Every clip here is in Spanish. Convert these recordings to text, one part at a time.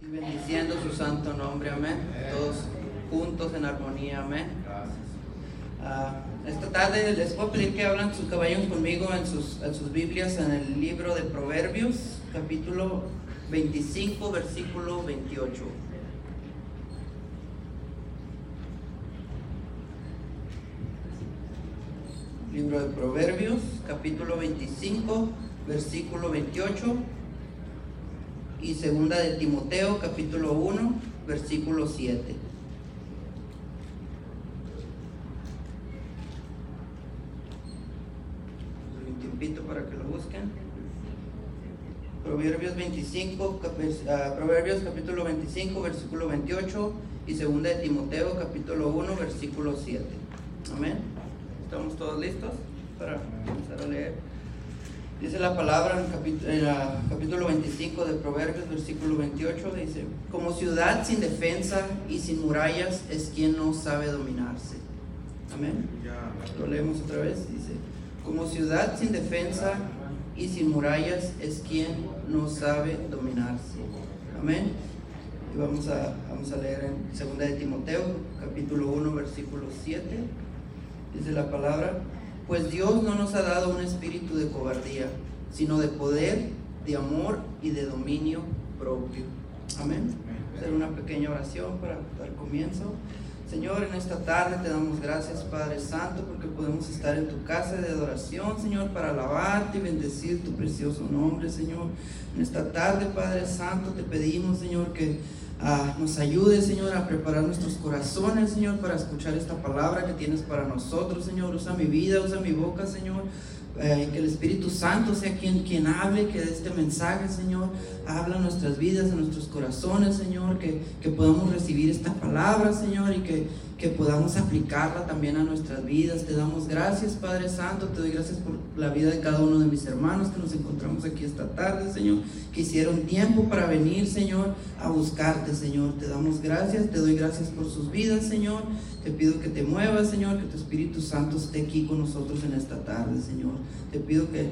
Y bendiciendo su santo nombre, amén. Todos juntos en armonía, amén. Ah, esta tarde les puedo pedir que hablan sus caballos conmigo en sus, en sus Biblias en el libro de Proverbios, capítulo 25, versículo 28. Libro de Proverbios, capítulo 25, versículo 28. Y segunda de Timoteo, capítulo 1, versículo 7. Un tiempito para que lo busquen. Proverbios 25, capi- ah, Proverbios capítulo 25, versículo 28 y segunda de Timoteo, capítulo 1, versículo 7. Amén. ¿Estamos todos listos para comenzar a leer? Dice la palabra en, la capítulo 25 de Proverbios, versículo 28, dice, como ciudad sin defensa y sin murallas es quien no sabe dominarse. Amén. Lo leemos otra vez, dice, como ciudad sin defensa y sin murallas es quien no sabe dominarse. Amén. Y vamos a, vamos a leer en 2 de Timoteo, capítulo 1, versículo 7. Dice la palabra, pues Dios no nos ha dado un espíritu de cobardía, sino de poder, de amor y de dominio propio. Amén. Hacer una pequeña oración para dar comienzo. Señor, en esta tarde te damos gracias, Padre Santo, porque podemos estar en tu casa de adoración, Señor, para alabarte y bendecir tu precioso nombre, Señor. En esta tarde, Padre Santo, te pedimos, Señor, que ah, nos ayudes, Señor, a preparar nuestros corazones, Señor, para escuchar esta palabra que tienes para nosotros, Señor. Usa mi vida, usa mi boca, Señor. Eh, que el Espíritu Santo sea quien, quien hable, que de este mensaje, Señor, habla en nuestras vidas, en nuestros corazones, Señor, que, que podamos recibir esta palabra, Señor, y que, que podamos aplicarla también a nuestras vidas. Te damos gracias, Padre Santo, te doy gracias por la vida de cada uno de mis hermanos que nos encontramos aquí esta tarde, Señor, que hicieron tiempo para venir, Señor, a buscarte, Señor. Te damos gracias, te doy gracias por sus vidas, Señor. Te pido que te muevas, Señor, que tu Espíritu Santo esté aquí con nosotros en esta tarde, Señor. Te pido que,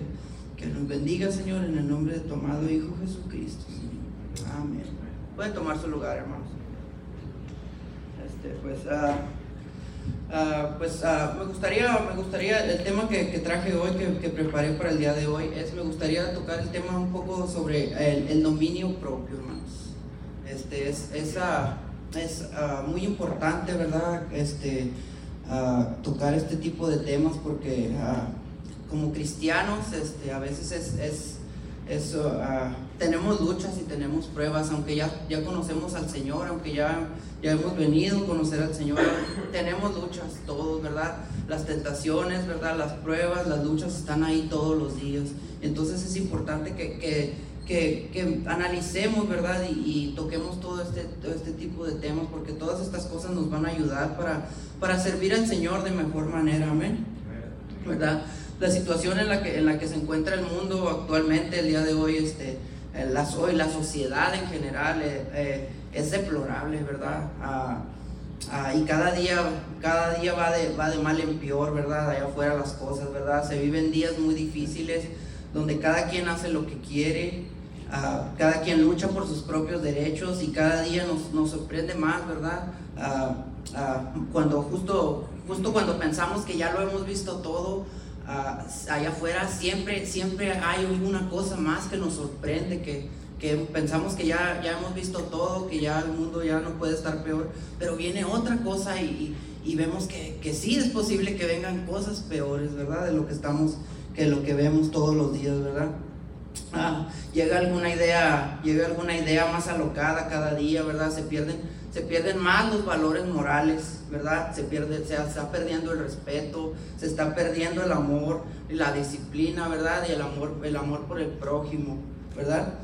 que nos bendiga, Señor, en el nombre de tu amado Hijo Jesucristo. Amén. Pueden tomar su lugar, hermanos. Este, pues, ah, pues ah, me gustaría, me gustaría, el tema que, traje hoy, que, que preparé para el día de hoy, es, me gustaría tocar el tema un poco sobre el, el dominio propio, hermanos. Este, es, es, ah, es ah, muy importante, ¿verdad? Este, ah, tocar este tipo de temas porque ah, como cristianos este, a veces es, es, es, tenemos luchas y tenemos pruebas, aunque ya, ya conocemos al Señor, aunque ya, ya hemos venido a conocer al Señor, tenemos luchas todos, ¿verdad? Las tentaciones, ¿verdad? Las pruebas, las luchas están ahí todos los días. Entonces es importante que, que, que, que analicemos, ¿verdad? Y, y toquemos todo este, todo este tipo de temas, porque todas estas cosas nos van a ayudar para, para servir al Señor de mejor manera, amén. ¿Verdad? La situación en la que, en la que se encuentra el mundo actualmente, el día de hoy, este, eh, la, la sociedad en general eh, eh, es deplorable, ¿verdad? Ah, ah, y cada día, cada día va de, va de mal en peor, ¿verdad? Allá afuera las cosas, ¿verdad? Se viven días muy difíciles donde cada quien hace lo que quiere, ah, cada quien lucha por sus propios derechos y cada día nos, nos sorprende más, ¿verdad? Ah, ah, cuando justo, justo cuando pensamos que ya lo hemos visto todo, allá afuera siempre, siempre hay una cosa más que nos sorprende, que, que pensamos que ya, ya hemos visto todo, que ya el mundo ya no puede estar peor, pero viene otra cosa y, y- y vemos que, que sí es posible que vengan cosas peores, ¿verdad? De lo que estamos, que lo que vemos todos los días, ¿verdad? Ah, llega alguna idea, llega alguna idea más alocada cada día, ¿verdad? Se pierden, se pierden más los valores morales, ¿verdad? Se pierde, se está perdiendo el respeto, se está perdiendo el amor, la disciplina, ¿verdad? Y el amor, el amor por el prójimo, ¿verdad?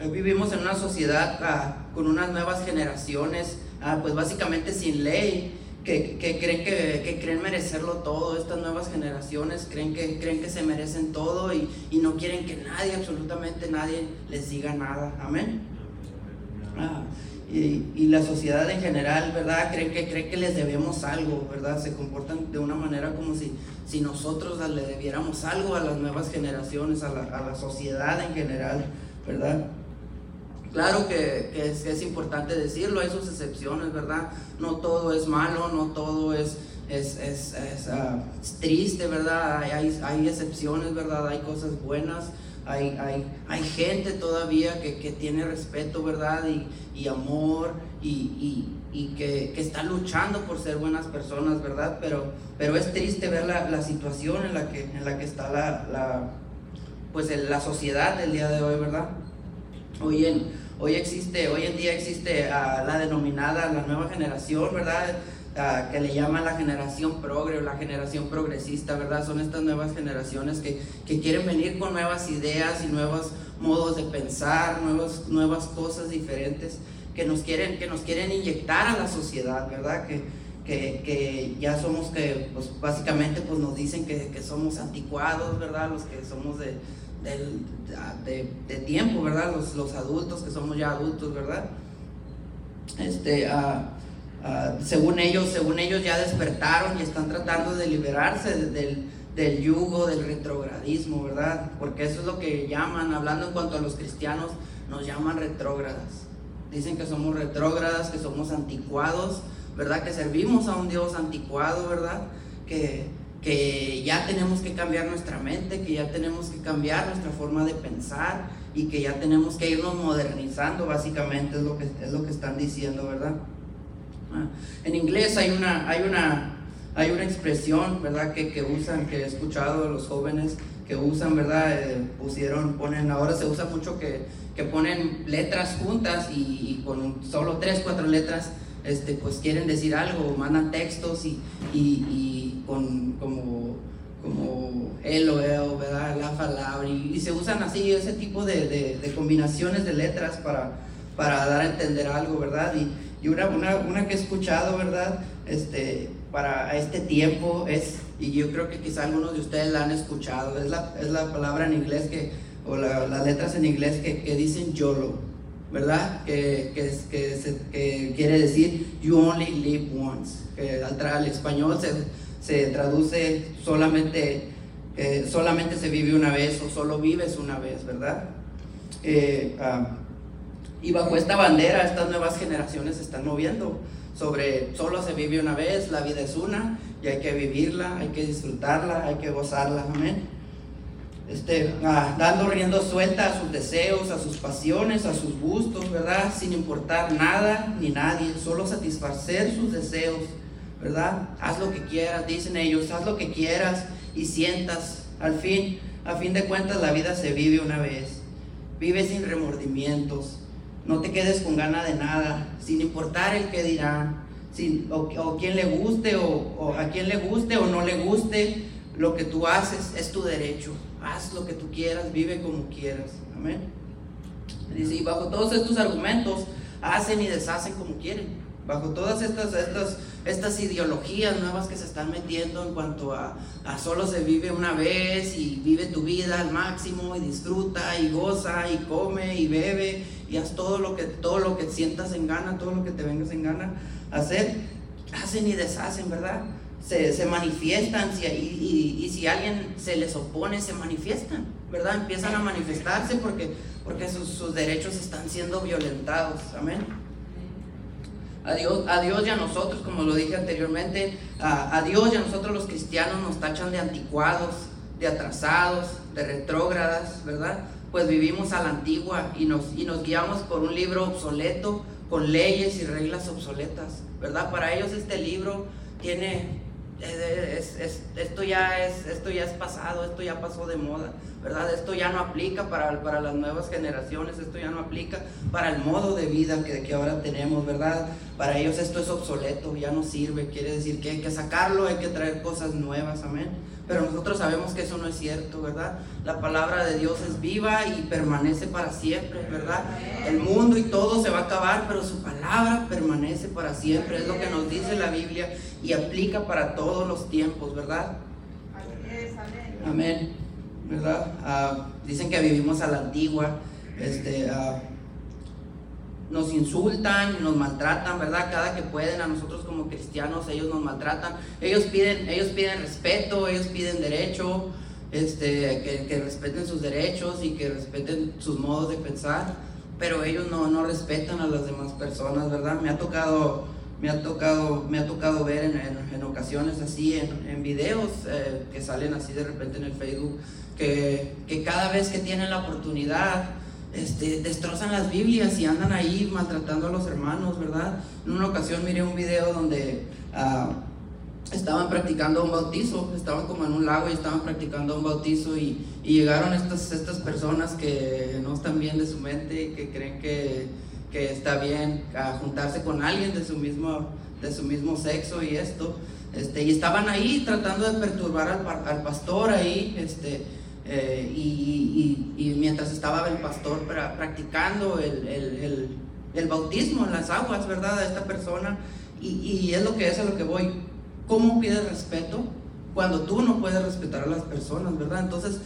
Eh, Vivimos en una sociedad ah, con unas nuevas generaciones, ah, pues básicamente sin ley, que, creen que, creen merecerlo todo. Estas nuevas generaciones creen que, creen que se merecen todo y, no quieren que nadie, absolutamente nadie, les diga nada. Amén. Ah, y, la sociedad en general, ¿verdad? Creen que, creen que les debemos algo, ¿verdad? Se comportan de una manera como si, si nosotros le debiéramos algo a las nuevas generaciones, a la, a la sociedad en general, ¿verdad? Claro que, que, es, es, importante decirlo, hay sus excepciones, ¿verdad? No todo es malo, no todo es, es, es, ah, triste, ¿verdad? Hay, hay, hay, excepciones, ¿verdad? Hay cosas buenas, hay, hay, hay gente todavía que, que, tiene respeto, ¿verdad? Y, y amor y, y, y que, que, está luchando por ser buenas personas, ¿verdad? Pero, pero es triste ver la, la situación en la que, en la que está la, la, pues la sociedad del día de hoy, ¿verdad? Hoy en, Hoy existe, hoy en día existe uh, la denominada, la nueva generación, ¿verdad? Uh, que le llaman la generación progre o la generación progresista, ¿verdad? Son estas nuevas generaciones que, que, quieren venir con nuevas ideas y nuevos modos de pensar, nuevos, nuevas cosas diferentes que nos quieren, que nos quieren inyectar a la sociedad, ¿verdad? Que, que, que, ya somos que, pues básicamente pues nos dicen que, que, somos anticuados, ¿verdad? Los que somos de, de, de, tiempo, ¿verdad? Los, los, adultos que somos ya adultos, ¿verdad? Este, uh, uh, según ellos, según ellos ya despertaron y están tratando de liberarse del, del yugo, del retrogradismo, ¿verdad? Porque eso es lo que llaman, hablando en cuanto a los cristianos, nos llaman retrógradas. Dicen que somos retrógradas, que somos anticuados, ¿verdad? Que servimos a un Dios anticuado, ¿verdad? Que, que ya tenemos que cambiar nuestra mente, que ya tenemos que cambiar nuestra forma de pensar y que ya tenemos que irnos modernizando, básicamente es lo que, es lo que están diciendo, ¿verdad? Ah, en inglés hay una, hay una, hay una expresión, ¿verdad? Que, que usan, que he escuchado los jóvenes que usan, ¿verdad? Eh, pusieron, ponen, ahora se usa mucho que, que ponen letras juntas y, y con solo tres, cuatro letras este, pues quieren decir algo, mandan textos y, y, con como, como el o ¿verdad? La palabra, y, se usan así ese tipo de, de, combinaciones de letras para, para dar a entender algo, ¿verdad? Y, y una, una, una, que he escuchado, ¿verdad? Este, para este tiempo es, y yo creo que quizá algunos de ustedes la han escuchado, es la, es la palabra en inglés que, o la, las letras en inglés que, que dicen YOLO. ¿verdad? Que, que, que, quiere decir you only live once, que al, español se, se, traduce solamente, que solamente se vive una vez o solo vives una vez, ¿verdad? Eh, ah, y bajo esta bandera estas nuevas generaciones se están moviendo sobre solo se vive una vez, la vida es una y hay que vivirla, hay que disfrutarla, hay que gozarla, amén este, ah, dando riendo suelta a sus deseos, a sus pasiones, a sus gustos, ¿verdad? Sin importar nada ni nadie, solo satisfacer sus deseos, ¿verdad? Haz lo que quieras, dicen ellos, haz lo que quieras y sientas. Al fin, a fin de cuentas, la vida se vive una vez. Vive sin remordimientos. No te quedes con gana de nada, sin importar el que dirán, sin, o, quien le guste o, a quien le guste o no le guste lo que tú haces, es tu derecho haz lo que tú quieras, vive como quieras. Amén. Y bajo todos estos argumentos, hacen y deshacen como quieren. Bajo todas estas, estas, estas ideologías nuevas que se están metiendo en cuanto a, a solo se vive una vez y vive tu vida al máximo y disfruta y goza y come y bebe y haz todo lo que, todo lo que sientas en gana, todo lo que te vengas en gana hacer, hacen y deshacen, ¿verdad? se, se manifiestan si, y, y, si alguien se les opone, se manifiestan, ¿verdad? Empiezan a manifestarse porque, porque sus, sus derechos están siendo violentados. Amén. A Dios, a Dios y a nosotros, como lo dije anteriormente, a, a, Dios y a nosotros los cristianos nos tachan de anticuados, de atrasados, de retrógradas, ¿verdad? Pues vivimos a la antigua y nos, y nos guiamos por un libro obsoleto, con leyes y reglas obsoletas, ¿verdad? Para ellos este libro tiene es, esto, ya es, esto ya es pasado, esto ya pasó de moda, ¿verdad? Esto ya no aplica para, para las nuevas generaciones, esto ya no aplica para el modo de vida que, que ahora tenemos, ¿verdad? Para ellos esto es obsoleto, ya no sirve, quiere decir que hay que sacarlo, hay que traer cosas nuevas, amén. Pero nosotros sabemos que eso no es cierto, ¿verdad? La palabra de Dios es viva y permanece para siempre, ¿verdad? El mundo y todo se va a acabar, pero su palabra permanece para siempre. Es lo que nos dice la Biblia y aplica para todos los tiempos, ¿verdad? Amén. ¿Verdad? Ah, dicen que vivimos a la antigua. Este, uh, nos insultan, nos maltratan, ¿verdad? Cada que pueden a nosotros como cristianos ellos nos maltratan. Ellos piden, ellos piden respeto, ellos piden derecho, este, que, que respeten sus derechos y que respeten sus modos de pensar, pero ellos no, no respetan a las demás personas, ¿verdad? Me ha tocado, me ha tocado, me ha tocado ver en, en, ocasiones así, en, en videos eh, que salen así de repente en el Facebook, que, que cada vez que tienen la oportunidad, este, destrozan las Biblias y andan ahí maltratando a los hermanos, ¿verdad? En una ocasión miré un video donde uh, estaban practicando un bautizo, estaban como en un lago y estaban practicando un bautizo y, llegaron estas, estas personas que no están bien de su mente y que creen que, que está bien a juntarse con alguien de su mismo, de su mismo sexo y esto. Este, y estaban ahí tratando de perturbar al, al pastor ahí, este, eh, y, y, mientras estaba el pastor practicando el, el, el, bautismo en las aguas, ¿verdad? A esta persona. Y, y, es lo que es a lo que voy. ¿Cómo pides respeto cuando tú no puedes respetar a las personas, ¿verdad? Entonces,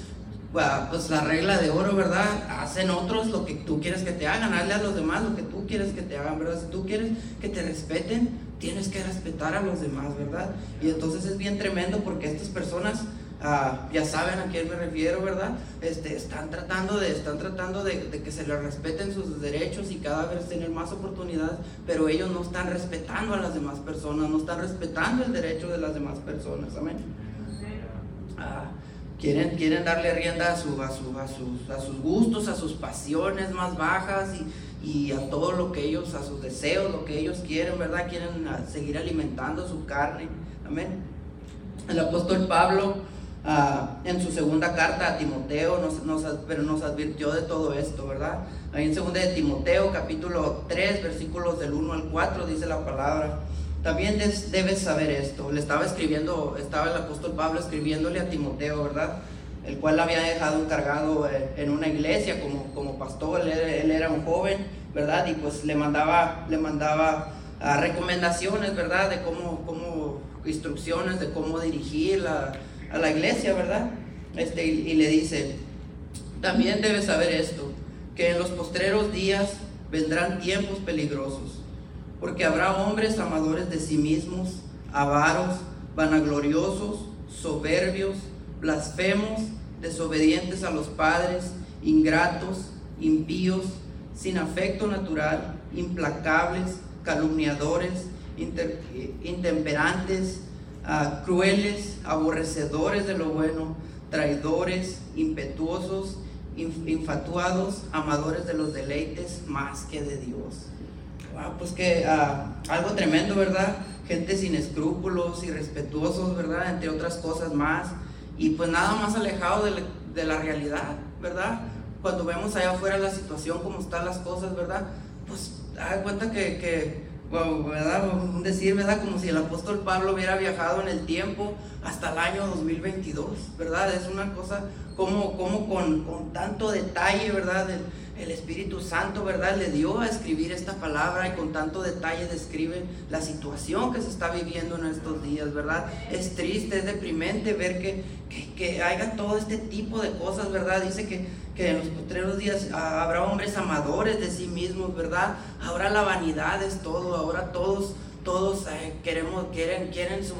pues la regla de oro, ¿verdad? Hacen otros lo que tú quieres que te hagan, hazle a los demás lo que tú quieres que te hagan, ¿verdad? Si tú quieres que te respeten, tienes que respetar a los demás, ¿verdad? Y entonces es bien tremendo porque estas personas Ah, ya saben a quién me refiero, ¿verdad? Este, están tratando, de, están tratando de, que se les respeten sus derechos y cada vez tener más oportunidades, pero ellos no están respetando a las demás personas, no están respetando el derecho de las demás personas, amén. Ah, quieren, quieren darle rienda a, su, a, sus, a sus gustos, a sus pasiones más bajas y, y a todo lo que ellos, a sus deseos, lo que ellos quieren, ¿verdad? Quieren ah, seguir alimentando su carne, amén. El apóstol Pablo Ah, en su segunda carta a Timoteo, nos, pero nos advirtió de todo esto, ¿verdad? Ahí en segunda de Timoteo, capítulo 3, versículos del 1 al 4, dice la palabra. También debes saber esto. Le estaba escribiendo, estaba el apóstol Pablo escribiéndole a Timoteo, ¿verdad? El cual había dejado encargado eh, en una iglesia como, como pastor. Él, era un joven, ¿verdad? Y pues le mandaba, le mandaba ah, recomendaciones, ¿verdad? De cómo, cómo, instrucciones de cómo dirigir la a la iglesia, ¿verdad? Este, y, le dice, también debes saber esto, que en los postreros días vendrán tiempos peligrosos, porque habrá hombres amadores de sí mismos, avaros, vanagloriosos, soberbios, blasfemos, desobedientes a los padres, ingratos, impíos, sin afecto natural, implacables, calumniadores, intemperantes, crueles, aborrecedores de lo bueno, traidores, impetuosos, infatuados, amadores de los deleites más que de Dios. pues que ah, algo tremendo, ¿verdad? Gente sin escrúpulos, irrespetuosos, ¿verdad? Entre otras cosas más. Y pues nada más alejado de la, realidad, ¿verdad? Cuando vemos allá afuera la situación, cómo están las cosas, ¿verdad? Pues da cuenta que ¿verdad? Un decir, ¿verdad? Como si el apóstol Pablo hubiera viajado en el tiempo hasta el año 2022, ¿verdad? Es una cosa como, como con, con tanto detalle, ¿verdad? El, el, Espíritu Santo, ¿verdad? Le dio a escribir esta palabra y con tanto detalle describe la situación que se está viviendo en estos días, ¿verdad? Es triste, es deprimente ver que, que, que haya todo este tipo de cosas, ¿verdad? Dice que que en los postreros días habrá hombres amadores de sí mismos, ¿verdad? Ahora la vanidad es todo, ahora todos todos eh, queremos, quieren, quieren su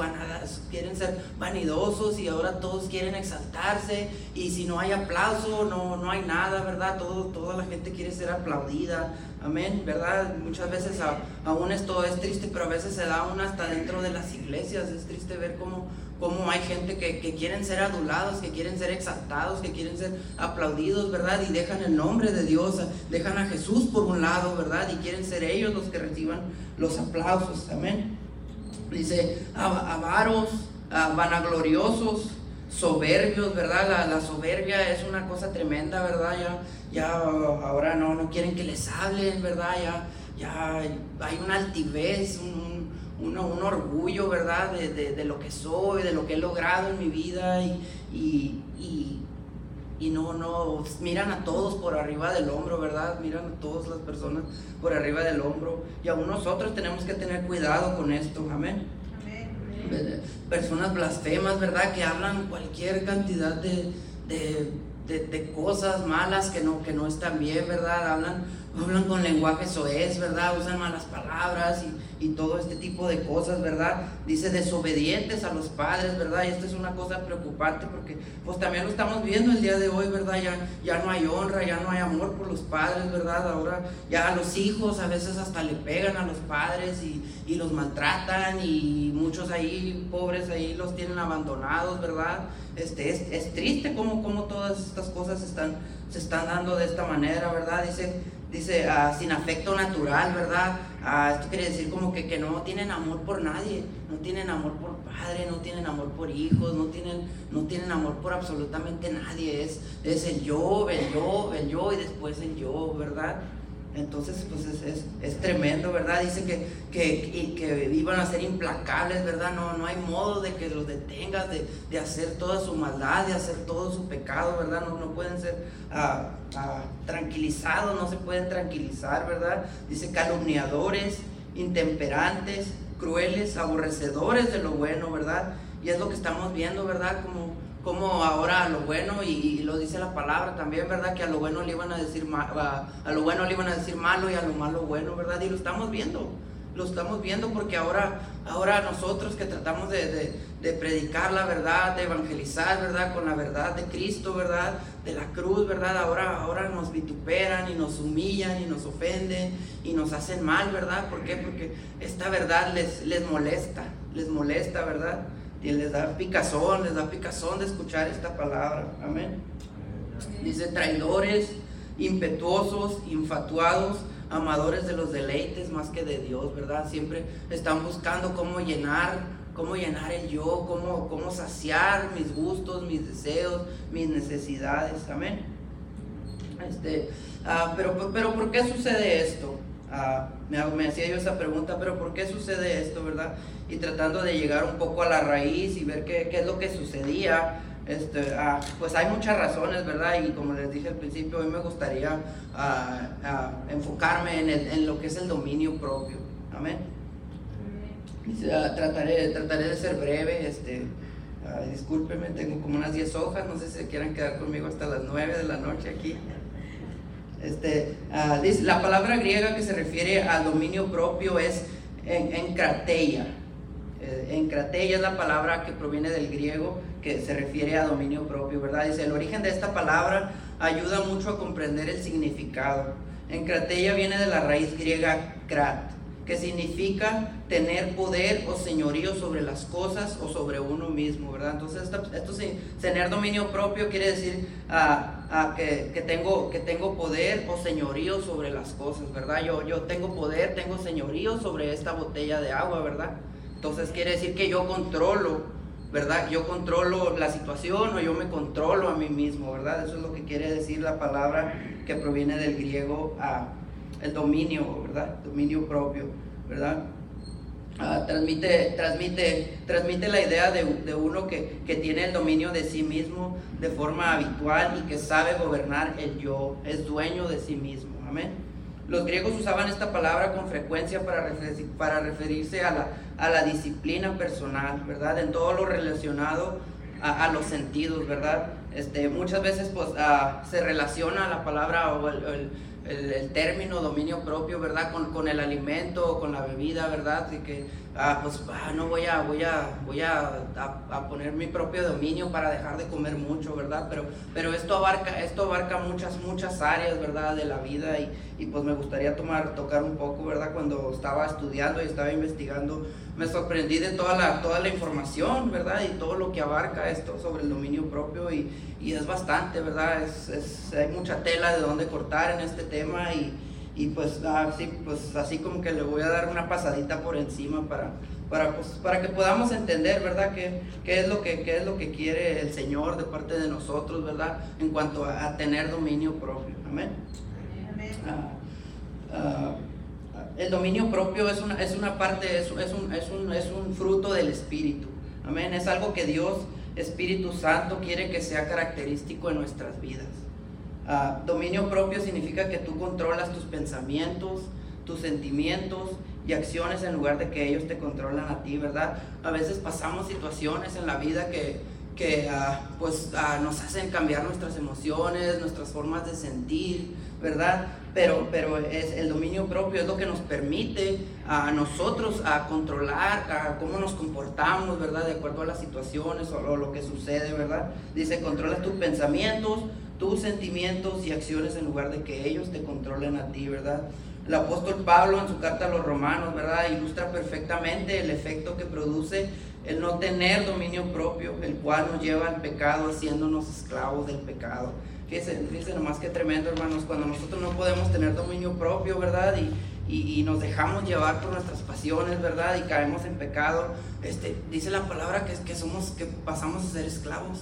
quieren ser vanidosos y ahora todos quieren exaltarse y si no hay aplauso no, no hay nada, ¿verdad? Todo, toda la gente quiere ser aplaudida, amén, ¿verdad? Muchas veces aún esto es triste, pero a veces se da aún hasta dentro de las iglesias, es triste ver cómo cómo hay gente que, que, quieren ser adulados, que quieren ser exaltados, que quieren ser aplaudidos, ¿verdad? Y dejan el nombre de Dios, dejan a Jesús por un lado, ¿verdad? Y quieren ser ellos los que reciban los aplausos, amén. Dice, avaros, vanagloriosos, soberbios, ¿verdad? La, la, soberbia es una cosa tremenda, ¿verdad? Ya, ya ahora no, no quieren que les hablen, ¿verdad? Ya, ya hay una altivez, un un, un orgullo, ¿verdad? De, de, de, lo que soy, de lo que he logrado en mi vida y, y, y, y, no, no, miran a todos por arriba del hombro, ¿verdad? Miran a todas las personas por arriba del hombro y aún nosotros tenemos que tener cuidado con esto, amén. amén. Personas blasfemas, ¿verdad? Que hablan cualquier cantidad de, de, de, cosas malas que no, que no están bien, ¿verdad? Hablan hablan con lenguaje soez, ¿verdad? Usan malas palabras y, y, todo este tipo de cosas, ¿verdad? Dice desobedientes a los padres, ¿verdad? Y esto es una cosa preocupante porque pues también lo estamos viendo el día de hoy, ¿verdad? Ya, ya no hay honra, ya no hay amor por los padres, ¿verdad? Ahora ya a los hijos a veces hasta le pegan a los padres y, y los maltratan y muchos ahí, pobres ahí, los tienen abandonados, ¿verdad? Este, es, es triste como, como todas estas cosas están, se están dando de esta manera, ¿verdad? Dice dice, ah, sin afecto natural, ¿verdad? Ah, esto quiere decir como que, que, no tienen amor por nadie, no tienen amor por padre, no tienen amor por hijos, no tienen, no tienen amor por absolutamente nadie, es, es el yo, el yo, el yo y después el yo, ¿verdad? Entonces, pues es, es, tremendo, ¿verdad? Dice que, que, que, iban a ser implacables, ¿verdad? No, no hay modo de que los detengas, de, de, hacer toda su maldad, de hacer todo su pecado, ¿verdad? No, no pueden ser ah, ah, tranquilizados, no se pueden tranquilizar, ¿verdad? Dice calumniadores, intemperantes, crueles, aborrecedores de lo bueno, ¿verdad? Y es lo que estamos viendo, ¿verdad? Como como ahora a lo bueno, y, lo dice la palabra también, ¿verdad? Que a lo bueno le iban a decir a, a, lo bueno le iban a decir malo y a lo malo bueno, ¿verdad? Y lo estamos viendo, lo estamos viendo porque ahora, ahora nosotros que tratamos de, de, predicar la verdad, de evangelizar, ¿verdad? Con la verdad de Cristo, ¿verdad? De la cruz, ¿verdad? Ahora, ahora nos vituperan y nos humillan y nos ofenden y nos hacen mal, ¿verdad? ¿Por qué? Porque esta verdad les, les molesta, les molesta, ¿verdad? y les da picazón, les da picazón de escuchar esta palabra. Amén. Dice traidores, impetuosos, infatuados, amadores de los deleites más que de Dios, ¿verdad? Siempre están buscando cómo llenar, cómo llenar el yo, cómo, cómo saciar mis gustos, mis deseos, mis necesidades. Amén. Este, ah, pero, pero ¿por qué sucede esto? Ah, me, me, hacía yo esa pregunta, pero ¿por qué sucede esto, verdad? Y tratando de llegar un poco a la raíz y ver qué, qué es lo que sucedía, este, ah, pues hay muchas razones, ¿verdad? Y como les dije al principio, mí me gustaría ah, enfocarme en, el, en, lo que es el dominio propio. Amén. trataré, trataré de ser breve, este, discúlpeme, tengo como unas 10 hojas, no sé si quieran quedar conmigo hasta las 9 de la noche aquí. Este, ah, la palabra griega que se refiere al dominio propio es en, encrateia. Eh, encrateia es la palabra que proviene del griego que se refiere a dominio propio, ¿verdad? Dice, el origen de esta palabra ayuda mucho a comprender el significado. Encrateia viene de la raíz griega krat, que significa tener poder o señorío sobre las cosas o sobre uno mismo, ¿verdad? Entonces, esto, esto tener dominio propio quiere decir uh, que, que, tengo, que tengo poder o señorío sobre las cosas, ¿verdad? Yo, yo tengo poder, tengo señorío sobre esta botella de agua, ¿verdad? Entonces quiere decir que yo controlo, ¿verdad? Yo controlo la situación o yo me controlo a mí mismo, ¿verdad? Eso es lo que quiere decir la palabra que proviene del griego a el dominio, ¿verdad? Dominio propio, ¿verdad? Ah, transmite, transmite, transmite la idea de, de uno que, que, tiene el dominio de sí mismo de forma habitual y que sabe gobernar el yo, es dueño de sí mismo. Amén. Los griegos usaban esta palabra con frecuencia para, para referirse a la, a la disciplina personal, ¿verdad? En todo lo relacionado a, a los sentidos, ¿verdad? Este, muchas veces pues, uh, se relaciona la palabra o el el, término dominio propio, ¿verdad? Con, con, el alimento, con la bebida, ¿verdad? Y que, ah, pues, ah, no voy a, voy a, voy a, a, poner mi propio dominio para dejar de comer mucho, ¿verdad? Pero, pero esto abarca, esto abarca muchas, muchas áreas, ¿verdad? De la vida y, y pues me gustaría tomar, tocar un poco, ¿verdad? Cuando estaba estudiando y estaba investigando, me sorprendí de toda la, toda la información, ¿verdad? Y todo lo que abarca esto sobre el dominio propio y, y es bastante, ¿verdad? Es, es, hay mucha tela de dónde cortar en este tema y, y pues, así, ah, pues así como que le voy a dar una pasadita por encima para, para, pues, para que podamos entender, ¿verdad? ¿Qué, qué, es lo que, qué es lo que quiere el Señor de parte de nosotros, ¿verdad? En cuanto a, tener dominio propio. Amén. Ah, ah, el dominio propio es una, es una parte, es, es, un, es, un, es un fruto del Espíritu. Amén. Es algo que Dios Espíritu Santo quiere que sea característico en nuestras vidas. Ah, dominio propio significa que tú controlas tus pensamientos, tus sentimientos y acciones en lugar de que ellos te controlan a ti, ¿verdad? A veces pasamos situaciones en la vida que, que ah, pues, ah, nos hacen cambiar nuestras emociones, nuestras formas de sentir, ¿verdad? Pero, pero es el dominio propio es lo que nos permite a nosotros a controlar a cómo nos comportamos, ¿verdad? De acuerdo a las situaciones o lo que sucede, ¿verdad? Dice, controla tus pensamientos, tus sentimientos y acciones en lugar de que ellos te controlen a ti, ¿verdad? El apóstol Pablo en su carta a los romanos, ¿verdad? Ilustra perfectamente el efecto que produce el no tener dominio propio, el cual nos lleva al pecado haciéndonos esclavos del pecado. Fíjense, fíjense nomás que tremendo, hermanos, cuando nosotros no podemos tener dominio propio, ¿verdad? Y, y, nos dejamos llevar por nuestras pasiones, ¿verdad? Y caemos en pecado. Este, dice la palabra que, que somos, que pasamos a ser esclavos.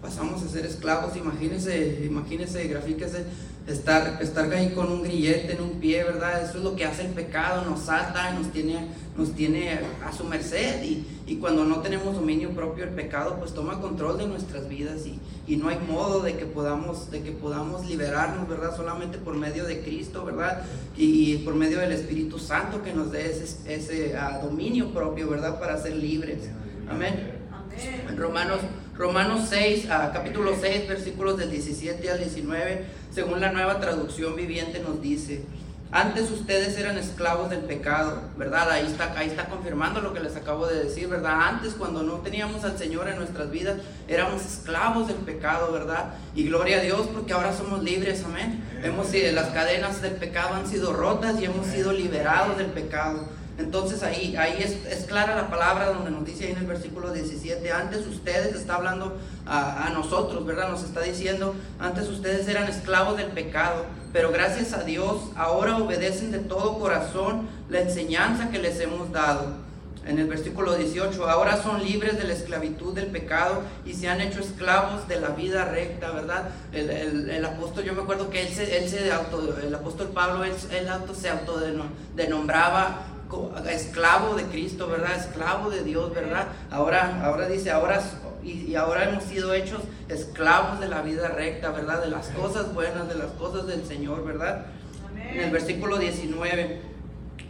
Pasamos a ser esclavos, imagínense, imagínense, grafíquese estar, estar ahí con un grillete en un pie, ¿verdad? Eso es lo que hace el pecado, nos salta, nos tiene, nos tiene a su merced y, y, cuando no tenemos dominio propio, el pecado pues toma control de nuestras vidas y, y, no hay modo de que, podamos, de que podamos liberarnos, ¿verdad? Solamente por medio de Cristo, ¿verdad? Y, por medio del Espíritu Santo que nos dé ese, ese uh, dominio propio, ¿verdad? Para ser libres. Amén. Amén. Romanos Romanos 6, capítulo 6, versículos del 17 al 19, según la nueva traducción viviente nos dice, antes ustedes eran esclavos del pecado, ¿verdad? Ahí está, ahí está confirmando lo que les acabo de decir, ¿verdad? Antes cuando no teníamos al Señor en nuestras vidas, éramos esclavos del pecado, ¿verdad? Y gloria a Dios porque ahora somos libres, amén. Hemos sido, las cadenas del pecado han sido rotas y hemos sido liberados del pecado. Entonces ahí, ahí es, clara la palabra donde nos dice ahí en el versículo 17, antes ustedes, está hablando a, a, nosotros, ¿verdad? Nos está diciendo, antes ustedes eran esclavos del pecado, pero gracias a Dios ahora obedecen de todo corazón la enseñanza que les hemos dado. En el versículo 18, ahora son libres de la esclavitud del pecado y se han hecho esclavos de la vida recta, ¿verdad? El, el, apóstol, yo me acuerdo que él se, él se auto, el apóstol Pablo, él, él auto, se autodenombraba esclavo de Cristo, ¿verdad? Esclavo de Dios, ¿verdad? Ahora, ahora dice, ahora y, ahora hemos sido hechos esclavos de la vida recta, ¿verdad? De las cosas buenas, de las cosas del Señor, ¿verdad? En el versículo 19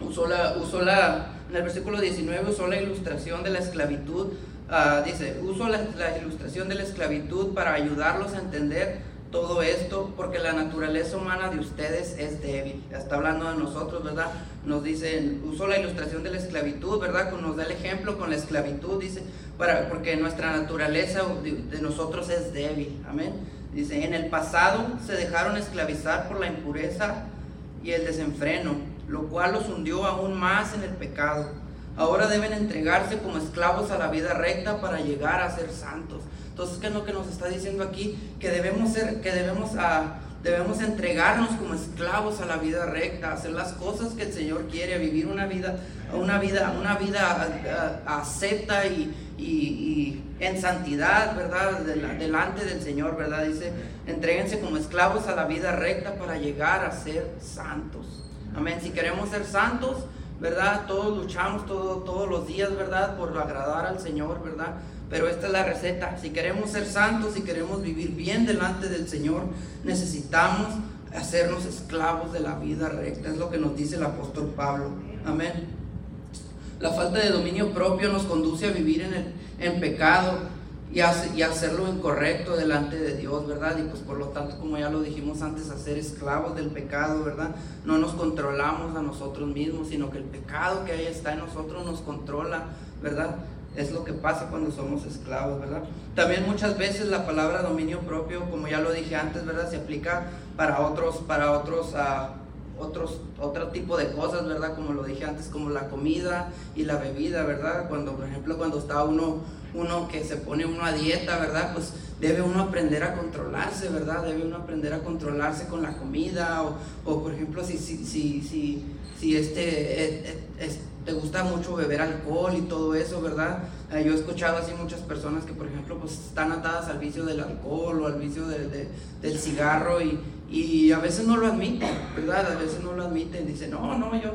usó la, usó la, en el versículo 19 usó la ilustración de la esclavitud. Ah, dice, uso la, la ilustración de la esclavitud para ayudarlos a entender todo esto porque la naturaleza humana de ustedes es débil. Está hablando de nosotros, ¿verdad? Nos dice, usó la ilustración de la esclavitud, ¿verdad? Nos da el ejemplo con la esclavitud, dice, para, porque nuestra naturaleza de nosotros es débil. Amén. Dice, en el pasado se dejaron esclavizar por la impureza y el desenfreno, lo cual los hundió aún más en el pecado. Ahora deben entregarse como esclavos a la vida recta para llegar a ser santos. Entonces, ¿qué es lo que nos está diciendo aquí? Que debemos ser, que debemos a, ah, debemos entregarnos como esclavos a la vida recta, hacer las cosas que el Señor quiere, vivir una vida, una vida, una vida ah, ah, acepta y, y, en santidad, ¿verdad? delante del Señor, ¿verdad? Dice, entreguense como esclavos a la vida recta para llegar a ser santos. Amén. Si queremos ser santos, ¿verdad? Todos luchamos todo, todos los días, ¿verdad? Por agradar al Señor, ¿verdad? Pero esta es la receta. Si queremos ser santos, si queremos vivir bien delante del Señor, necesitamos hacernos esclavos de la vida recta. Es lo que nos dice el apóstol Pablo. Amén. La falta de dominio propio nos conduce a vivir en, en pecado y, y hacerlo incorrecto delante de Dios, ¿verdad? Y pues por lo tanto, como ya lo dijimos antes, hacer esclavos del pecado, ¿verdad? No nos controlamos a nosotros mismos, sino que el pecado que ahí está en nosotros nos controla, ¿verdad? Es lo que pasa cuando somos esclavos, ¿verdad? También muchas veces la palabra dominio propio, como ya lo dije antes, ¿verdad? Se aplica para otros, para otros, uh, otros, otro tipo de cosas, ¿verdad? Como lo dije antes, como la comida y la bebida, ¿verdad? Cuando, por ejemplo, cuando está uno, uno que se pone uno a dieta, ¿verdad? Pues debe uno aprender a controlarse, ¿verdad? Debe uno aprender a controlarse con la comida o, o por ejemplo, si, si, si, si, si este, es, te gusta mucho beber alcohol y todo eso, ¿verdad? Eh, yo he escuchado así muchas personas que, por ejemplo, pues están atadas al vicio del alcohol o al vicio del cigarro y, y, a veces no lo admiten, ¿verdad? A veces no lo admiten, dicen, no, no, yo,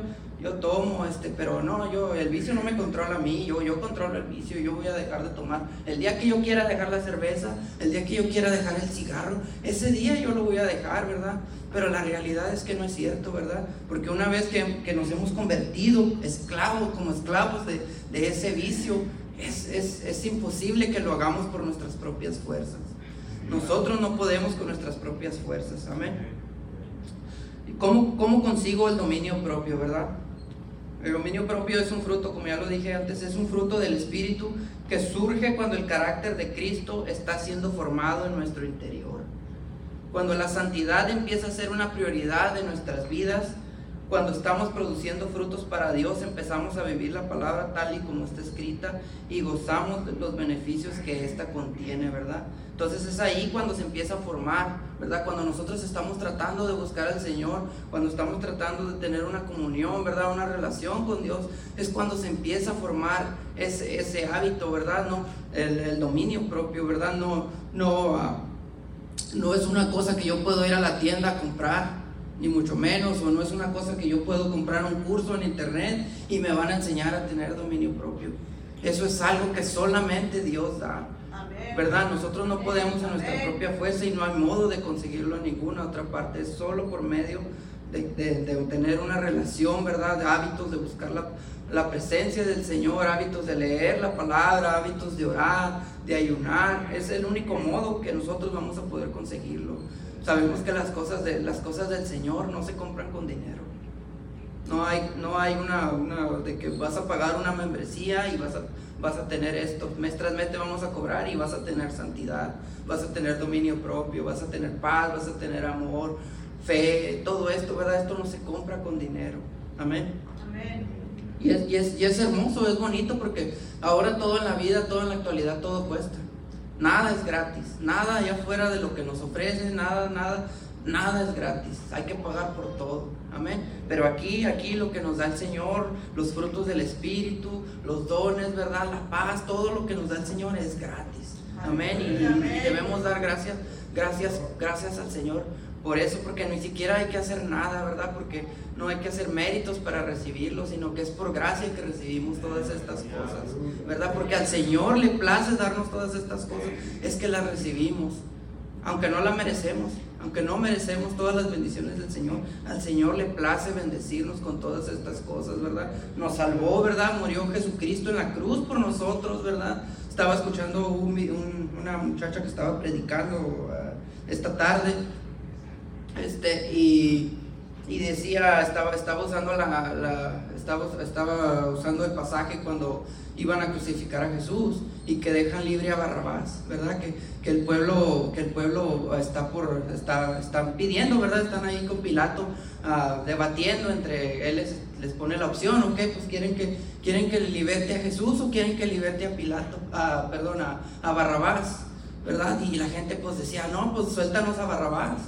yo tomo, este, pero no, yo, el vicio no me controla a mí, yo, yo controlo el vicio, yo voy a dejar de tomar. El día que yo quiera dejar la cerveza, el día que yo quiera dejar el cigarro, ese día yo lo voy a dejar, ¿verdad? Pero la realidad es que no es cierto, ¿verdad? Porque una vez que, que nos hemos convertido esclavos, como esclavos de, de ese vicio, es, es, es imposible que lo hagamos por nuestras propias fuerzas. Nosotros no podemos con nuestras propias fuerzas, amén. ¿Cómo, ¿Cómo consigo el dominio propio, verdad? El dominio propio es un fruto, como ya lo dije antes, es un fruto del Espíritu que surge cuando el carácter de Cristo está siendo formado en nuestro interior. Cuando la santidad empieza a ser una prioridad de nuestras vidas, cuando estamos produciendo frutos para Dios, empezamos a vivir la palabra tal y como está escrita y gozamos de los beneficios que ésta contiene, ¿verdad? Entonces es ahí cuando se empieza a formar, ¿verdad? Cuando nosotros estamos tratando de buscar al Señor, cuando estamos tratando de tener una comunión, ¿verdad? Una relación con Dios, es cuando se empieza a formar ese, hábito, ¿verdad? No, el, dominio propio, ¿verdad? No, no, ah, no es una cosa que yo puedo ir a la tienda a comprar ni mucho menos, o no es una cosa que yo puedo comprar un curso en internet y me van a enseñar a tener dominio propio. Eso es algo que solamente Dios da. ¿Verdad? Nosotros no podemos a nuestra propia fuerza y no hay modo de conseguirlo en ninguna otra parte, es solo por medio de, de, tener una relación, ¿verdad? De hábitos, de buscar la, la presencia del Señor, hábitos de leer la palabra, hábitos de orar, de ayunar. Es el único modo que nosotros vamos a poder conseguirlo. Sabemos que las cosas, de, las cosas del Señor no se compran con dinero. No hay, no hay una, una, de que vas a pagar una membresía y vas a, vas a tener esto. Mes tras mes te vamos a cobrar y vas a tener santidad, vas a tener dominio propio, vas a tener paz, vas a tener amor, fe, todo esto, ¿verdad? Esto no se compra con dinero. Amén. Amén. Y es, y es, y es hermoso, es bonito porque ahora todo en la vida, todo en la actualidad, todo cuesta. Nada es gratis, nada allá fuera de lo que nos ofrecen, nada, nada, nada es gratis. Hay que pagar por todo. Amén. Pero aquí, aquí lo que nos da el Señor, los frutos del Espíritu, los dones, ¿verdad? La paz, todo lo que nos da el Señor es gratis. Amén. Y, y debemos dar gracias, gracias, gracias al Señor por eso, porque ni siquiera hay que hacer nada, ¿verdad? Porque no hay que hacer méritos para recibirlo, sino que es por gracia que recibimos todas estas cosas, ¿verdad? Porque al Señor le place darnos todas estas cosas, es que las recibimos, aunque no la merecemos, aunque no merecemos todas las bendiciones del Señor, al Señor le place bendecirnos con todas estas cosas, ¿verdad? Nos salvó, ¿verdad? Murió Jesucristo en la cruz por nosotros, ¿verdad? Estaba escuchando una muchacha que estaba predicando ah, esta tarde este, y, decía, estaba, estaba usando la, estaba, estaba usando el pasaje cuando iban a crucificar a Jesús y que dejan libre a Barrabás, ¿verdad? Que, que el pueblo, que el pueblo está por, está, están pidiendo, ¿verdad? Están ahí con Pilato ah, debatiendo entre, él les, pone la opción, ¿ok? Pues quieren que, quieren que liberte a Jesús o quieren que liberte a Pilato, a, perdón, a, a Barrabás, ¿verdad? Y la gente pues decía, no, pues suéltanos a Barrabás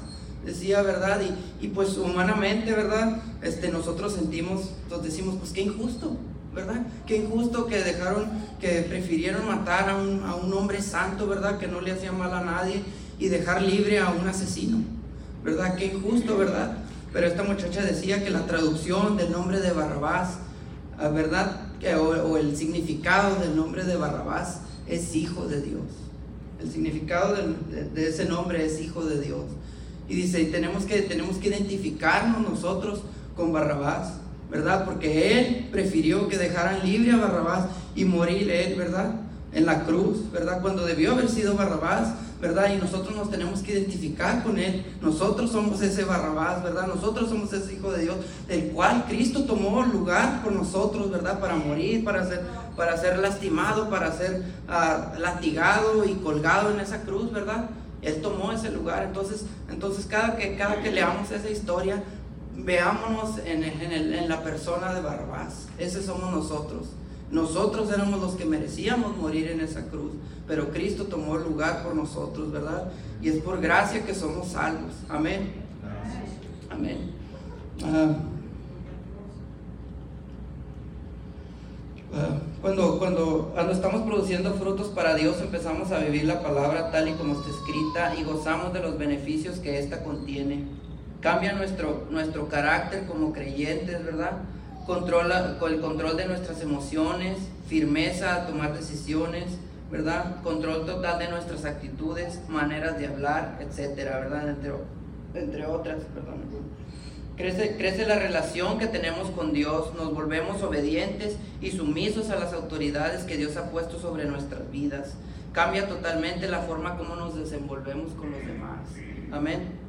decía, ¿verdad? Y, y, pues humanamente, ¿verdad? Este, nosotros sentimos, nos decimos, pues qué injusto, ¿verdad? Qué injusto que dejaron, que prefirieron matar a un, a un hombre santo, ¿verdad? Que no le hacía mal a nadie y dejar libre a un asesino, ¿verdad? Qué injusto, ¿verdad? Pero esta muchacha decía que la traducción del nombre de Barrabás, ah, ¿verdad? Que, o, el significado del nombre de Barrabás es hijo de Dios. El significado de ese nombre es hijo de Dios. Y dice, tenemos que, tenemos que identificarnos nosotros con Barrabás, ¿verdad? Porque él prefirió que dejaran libre a Barrabás y morir él, ¿verdad? En la cruz, ¿verdad? Cuando debió haber sido Barrabás, ¿verdad? Y nosotros nos tenemos que identificar con él. Nosotros somos ese Barrabás, ¿verdad? Nosotros somos ese Hijo de Dios, del cual Cristo tomó lugar por nosotros, ¿verdad? Para morir, para ser, para ser lastimado, para ser ah, latigado y colgado en esa cruz, ¿verdad? Él tomó ese lugar. Entonces, entonces cada, que, cada que leamos esa historia, veámonos en, en, la persona de Barrabás. Ese somos nosotros. Nosotros éramos los que merecíamos morir en esa cruz, pero Cristo tomó el lugar por nosotros, ¿verdad? Y es por gracia que somos salvos. Amén. Amén. Ah, cuando, cuando, cuando estamos produciendo frutos para Dios empezamos a vivir la palabra tal y como está escrita y gozamos de los beneficios que ésta contiene. Cambia nuestro, nuestro carácter como creyentes, ¿verdad? Controla con el control de nuestras emociones, firmeza a tomar decisiones, ¿verdad? Control total de nuestras actitudes, maneras de hablar, etcétera, ¿verdad? Entre, entre otras, perdón. Crece, crece la relación que tenemos con Dios, nos volvemos obedientes y sumisos a las autoridades que Dios ha puesto sobre nuestras vidas. Cambia totalmente la forma como nos desenvolvemos con los demás. Amén.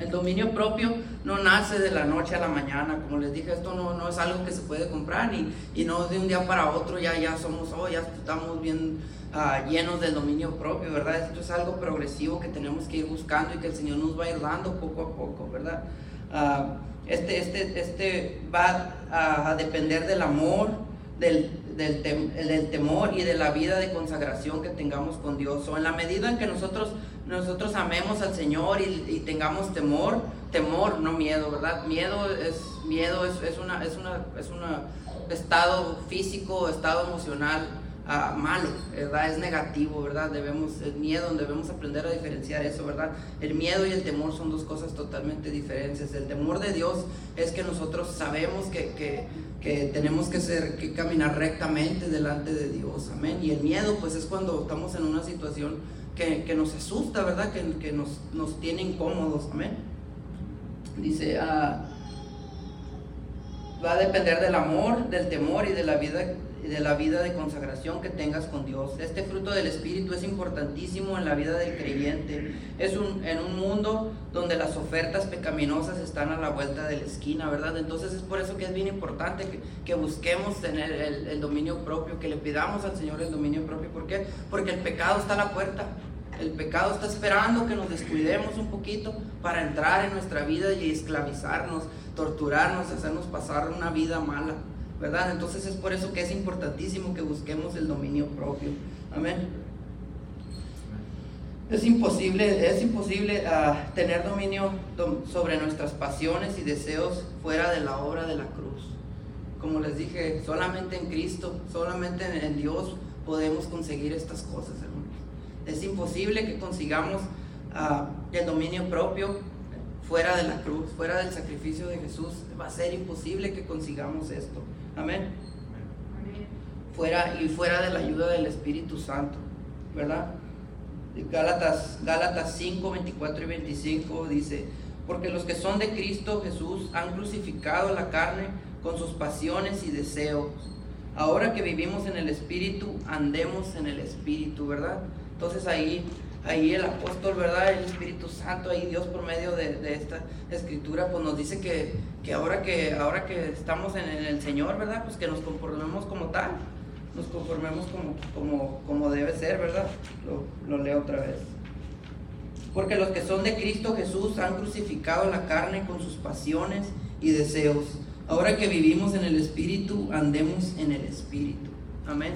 El dominio propio no nace de la noche a la mañana, como les dije, esto no, no es algo que se puede comprar y, y no de un día para otro ya, ya somos, oh, ya estamos bien ah, llenos del dominio propio, ¿verdad? Esto es algo progresivo que tenemos que ir buscando y que el Señor nos va a dando poco a poco, ¿verdad? Ah, este, este, este va a, depender del amor, del, del, del, temor y de la vida de consagración que tengamos con Dios. O en la medida en que nosotros, nosotros amemos al Señor y, tengamos temor, temor, no miedo, ¿verdad? Miedo es, miedo es, es una, es una, es un estado físico, estado emocional malo, ¿verdad? Es negativo, ¿verdad? Debemos, el miedo, debemos aprender a diferenciar eso, ¿verdad? El miedo y el temor son dos cosas totalmente diferentes. El temor de Dios es que nosotros sabemos que, que, que tenemos que, ser, que caminar rectamente delante de Dios, amén. Y el miedo, pues es cuando estamos en una situación que, que nos asusta, ¿verdad? Que, que nos, nos, tiene incómodos, amén. Dice, ah, va a depender del amor, del temor y de la vida de la vida de consagración que tengas con Dios. Este fruto del Espíritu es importantísimo en la vida del creyente. Es un, en un mundo donde las ofertas pecaminosas están a la vuelta de la esquina, ¿verdad? Entonces es por eso que es bien importante que, que busquemos tener el, el, dominio propio, que le pidamos al Señor el dominio propio. ¿Por qué? Porque el pecado está a la puerta. El pecado está esperando que nos descuidemos un poquito para entrar en nuestra vida y esclavizarnos, torturarnos, hacernos pasar una vida mala. ¿verdad? Entonces es por eso que es importantísimo que busquemos el dominio propio. Amén. Es imposible, es imposible uh, tener dominio sobre nuestras pasiones y deseos fuera de la obra de la cruz. Como les dije, solamente en Cristo, solamente en, Dios podemos conseguir estas cosas. Es imposible que consigamos uh, el dominio propio fuera de la cruz, fuera del sacrificio de Jesús. Va a ser imposible que consigamos esto. Amén. Fuera y fuera de la ayuda del Espíritu Santo, ¿verdad? Gálatas, Gálatas 5, 24 y 25 dice, porque los que son de Cristo Jesús han crucificado la carne con sus pasiones y deseos. Ahora que vivimos en el Espíritu, andemos en el Espíritu, ¿verdad? Entonces ahí ahí el apóstol, ¿verdad? El Espíritu Santo, ahí Dios por medio de, esta escritura, pues nos dice que, que, ahora que ahora que estamos en, el Señor, ¿verdad? Pues que nos conformemos como tal, nos conformemos como, como, como debe ser, ¿verdad? Lo, lo leo otra vez. Porque los que son de Cristo Jesús han crucificado la carne con sus pasiones y deseos. Ahora que vivimos en el Espíritu, andemos en el Espíritu. Amén.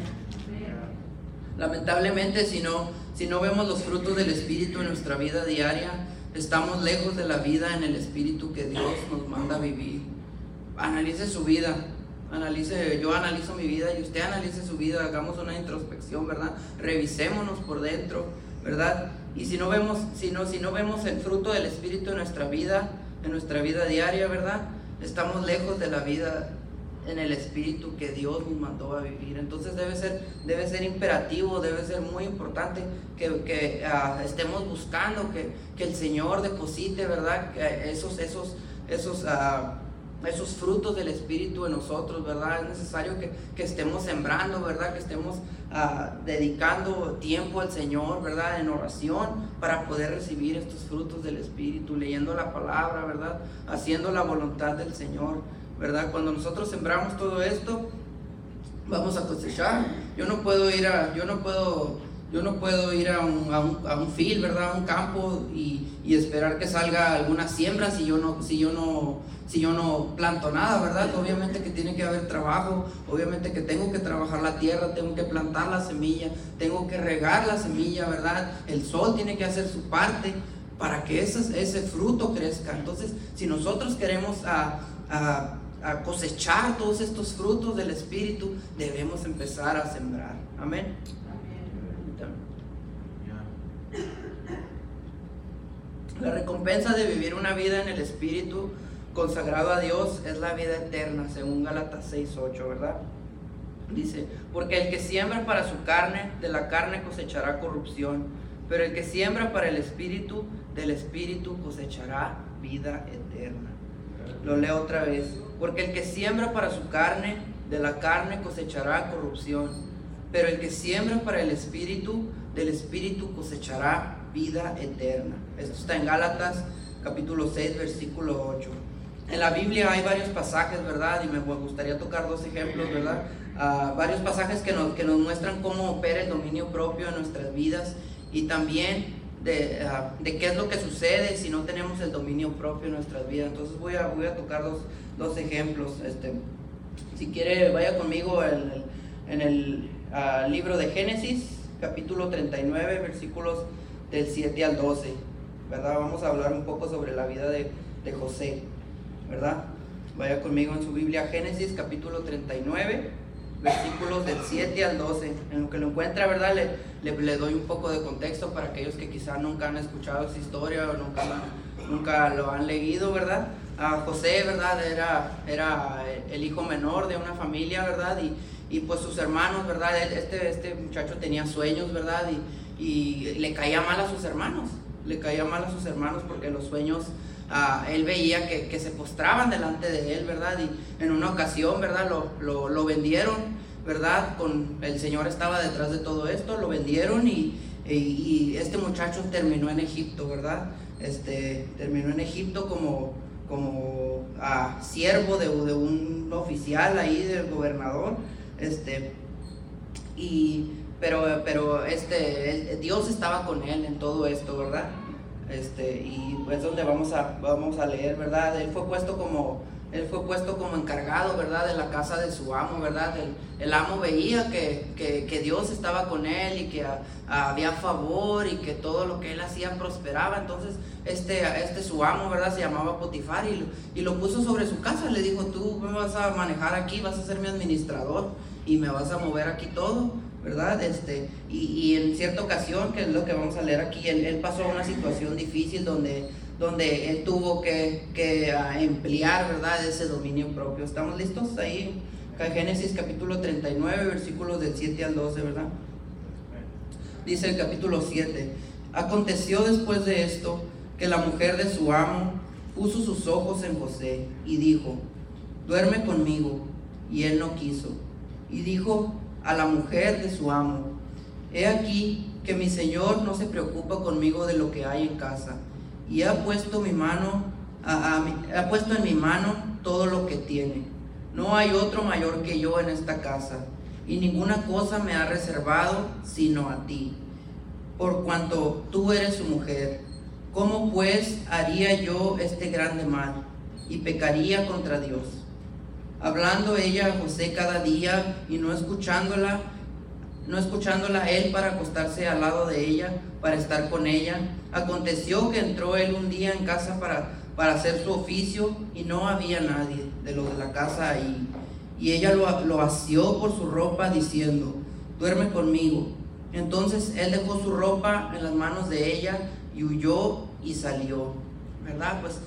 Lamentablemente, si no, si no vemos los frutos del Espíritu en nuestra vida diaria, estamos lejos de la vida en el Espíritu que Dios nos manda a vivir. Analice su vida, analice, yo analizo mi vida y usted analice su vida, hagamos una introspección, ¿verdad? Revisémonos por dentro, ¿verdad? Y si no vemos, si no, si no vemos el fruto del Espíritu en nuestra vida, en nuestra vida diaria, ¿verdad? Estamos lejos de la vida en el espíritu que Dios nos mandó a vivir. Entonces debe ser, debe ser imperativo, debe ser muy importante que, que uh, estemos buscando que, que, el Señor deposite, ¿verdad? Esos, esos, esos, uh, esos frutos del Espíritu en nosotros, ¿verdad? Es necesario que, que estemos sembrando, ¿verdad? Que estemos uh, dedicando tiempo al Señor, ¿verdad? En oración para poder recibir estos frutos del Espíritu, leyendo la palabra, ¿verdad? Haciendo la voluntad del Señor. ¿Verdad? Cuando nosotros sembramos todo esto, vamos a cosechar. Yo no puedo ir a, yo no puedo, yo no puedo ir a un, a un, a un field, ¿verdad? A un campo y, y, esperar que salga alguna siembra si yo no, si yo no, si yo no planto nada, ¿verdad? Obviamente que tiene que haber trabajo, obviamente que tengo que trabajar la tierra, tengo que plantar la semilla, tengo que regar la semilla, ¿verdad? El sol tiene que hacer su parte para que ese, ese fruto crezca. Entonces, si nosotros queremos a, a a cosechar todos estos frutos del Espíritu, debemos empezar a sembrar. Amén. La recompensa de vivir una vida en el Espíritu consagrado a Dios es la vida eterna, según Gálatas 6.8, ¿verdad? Dice, porque el que siembra para su carne, de la carne cosechará corrupción, pero el que siembra para el Espíritu, del Espíritu cosechará vida eterna. Lo leo otra vez. Porque el que siembra para su carne, de la carne cosechará corrupción. Pero el que siembra para el Espíritu, del Espíritu cosechará vida eterna. Esto está en Gálatas capítulo 6, versículo 8. En la Biblia hay varios pasajes, ¿verdad? Y me gustaría tocar dos ejemplos, ¿verdad? Ah, varios pasajes que nos, que nos muestran cómo opera el dominio propio en nuestras vidas y también de, ah, de, qué es lo que sucede si no tenemos el dominio propio en nuestras vidas. Entonces voy a, voy a tocar dos, dos ejemplos. Este, si quiere, vaya conmigo en, en el uh, libro de Génesis, capítulo 39, versículos del 7 al 12. ¿verdad? Vamos a hablar un poco sobre la vida de, de José. ¿verdad? Vaya conmigo en su Biblia, Génesis, capítulo 39, versículos del 7 al 12. En lo que lo encuentra, ¿verdad? Le, le, doy un poco de contexto para aquellos que quizá nunca han escuchado esa historia o nunca, nunca lo han leído, ¿verdad? a José, ¿verdad? Era, era el hijo menor de una familia, ¿verdad? Y, y pues sus hermanos, ¿verdad? Este, este muchacho tenía sueños, ¿verdad? Y, y, le caía mal a sus hermanos, le caía mal a sus hermanos porque los sueños, él veía que, que, se postraban delante de él, ¿verdad? Y en una ocasión, ¿verdad? Lo, lo, vendieron, ¿verdad? Con, el Señor estaba detrás de todo esto, lo vendieron y, y este muchacho terminó en Egipto, ¿verdad? Este, terminó en Egipto como como siervo de, de, un oficial ahí del gobernador este y pero pero este Dios estaba con él en todo esto verdad este y es donde vamos a vamos a leer verdad él fue puesto como él fue puesto como encargado, ¿verdad?, de la casa de su amo, ¿verdad? El, amo veía que, que, que, Dios estaba con él y que había favor y que todo lo que él hacía prosperaba. Entonces, este, este su amo, ¿verdad?, se llamaba Potifar y, y lo puso sobre su casa. Le dijo, tú me vas a manejar aquí, vas a ser mi administrador y me vas a mover aquí todo. ¿Verdad? Este, y, y, en cierta ocasión, que es lo que vamos a leer aquí, él, él pasó una situación difícil donde donde él tuvo que, que uh, emplear, ¿verdad?, ese dominio propio. ¿Estamos listos ahí? Génesis capítulo 39, versículos del 7 al 12, ¿verdad? Dice el capítulo 7, aconteció después de esto que la mujer de su amo puso sus ojos en José y dijo, duerme conmigo. Y él no quiso. Y dijo a la mujer de su amo, he aquí que mi señor no se preocupa conmigo de lo que hay en casa y ha puesto mi mano, ha puesto en mi mano todo lo que tiene. No hay otro mayor que yo en esta casa, y ninguna cosa me ha reservado sino a ti, por cuanto tú eres su mujer. ¿Cómo pues haría yo este grande mal y pecaría contra Dios? Hablando ella a José cada día y no escuchándola, no escuchándola él para acostarse al lado de ella, para estar con ella. Aconteció que entró él un día en casa para, para hacer su oficio y no había nadie de los de la casa ahí. Y ella lo, lo asió por su ropa diciendo, duerme conmigo. Entonces él dejó su ropa en las manos de ella y huyó y salió. ¿Verdad? Pues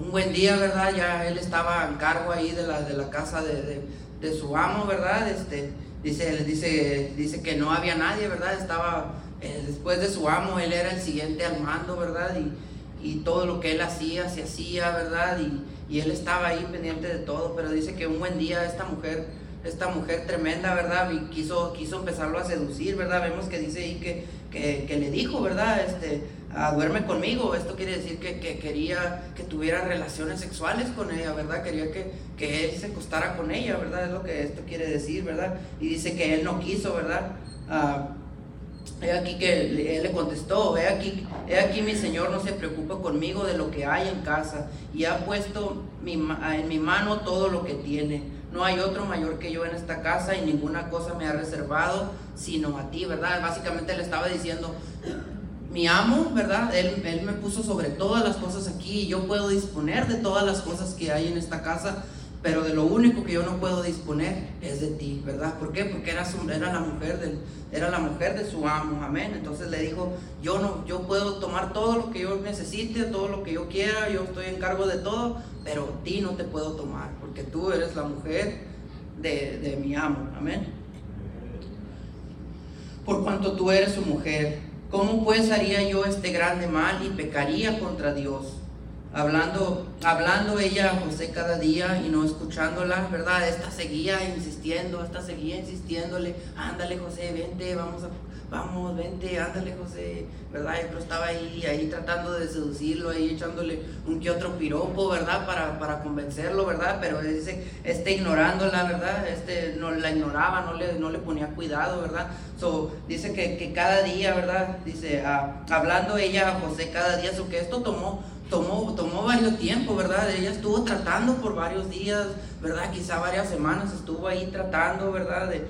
un buen día, ¿verdad? Ya él estaba en cargo ahí de la, de la casa de, de, su amo, ¿verdad? Este, Dice, dice, dice que no había nadie, ¿verdad? Estaba eh, después de su amo, él era el siguiente al mando, ¿verdad? Y, y todo lo que él hacía, se hacía, ¿verdad? Y, y, él estaba ahí pendiente de todo, pero dice que un buen día esta mujer, esta mujer tremenda, ¿verdad? Y quiso, quiso empezarlo a seducir, ¿verdad? Vemos que dice ahí que, que, que le dijo, ¿verdad? Este, ah, duerme conmigo. Esto quiere decir que, que, quería que tuviera relaciones sexuales con ella, ¿verdad? Quería que, que él se acostara con ella, ¿verdad? Es lo que esto quiere decir, ¿verdad? Y dice que él no quiso, ¿verdad? Ah, He aquí que él le contestó, he aquí, he aquí mi Señor no se preocupa conmigo de lo que hay en casa y ha puesto en mi mano todo lo que tiene. No hay otro mayor que yo en esta casa y ninguna cosa me ha reservado sino a ti, ¿verdad? Básicamente le estaba diciendo, mi amo, ¿verdad? Él, él, me puso sobre todas las cosas aquí y yo puedo disponer de todas las cosas que hay en esta casa, pero de lo único que yo no puedo disponer es de ti, ¿verdad? ¿Por qué? Porque era, su, era, la, mujer del, era la mujer de su amo, amén. Entonces le dijo, yo, no, yo puedo tomar todo lo que yo necesite, todo lo que yo quiera, yo estoy en cargo de todo, pero ti no te puedo tomar, porque tú eres la mujer de, de mi amo, amén. Por cuanto tú eres su mujer, ¿Cómo pues haría yo este grande mal y pecaría contra Dios? Hablando, hablando ella a José cada día y no escuchándola, ¿verdad? Esta seguía insistiendo, esta seguía insistiéndole, ándale José, vente, vamos a, vamos, vente, ándale José, ¿verdad? Yo estaba ahí, ahí tratando de seducirlo, ahí echándole un que otro piropo, ¿verdad? Para, para convencerlo, ¿verdad? Pero dice, este ignorándola, ¿verdad? Este no la ignoraba, no le, no le ponía cuidado, ¿verdad? So, dice que, que cada día, ¿verdad? Dice, ah, hablando ella a José cada día, so que esto tomó tomó, tomó varios tiempo, ¿verdad? Ella estuvo tratando por varios días, ¿verdad? Quizá varias semanas estuvo ahí tratando, ¿verdad? De,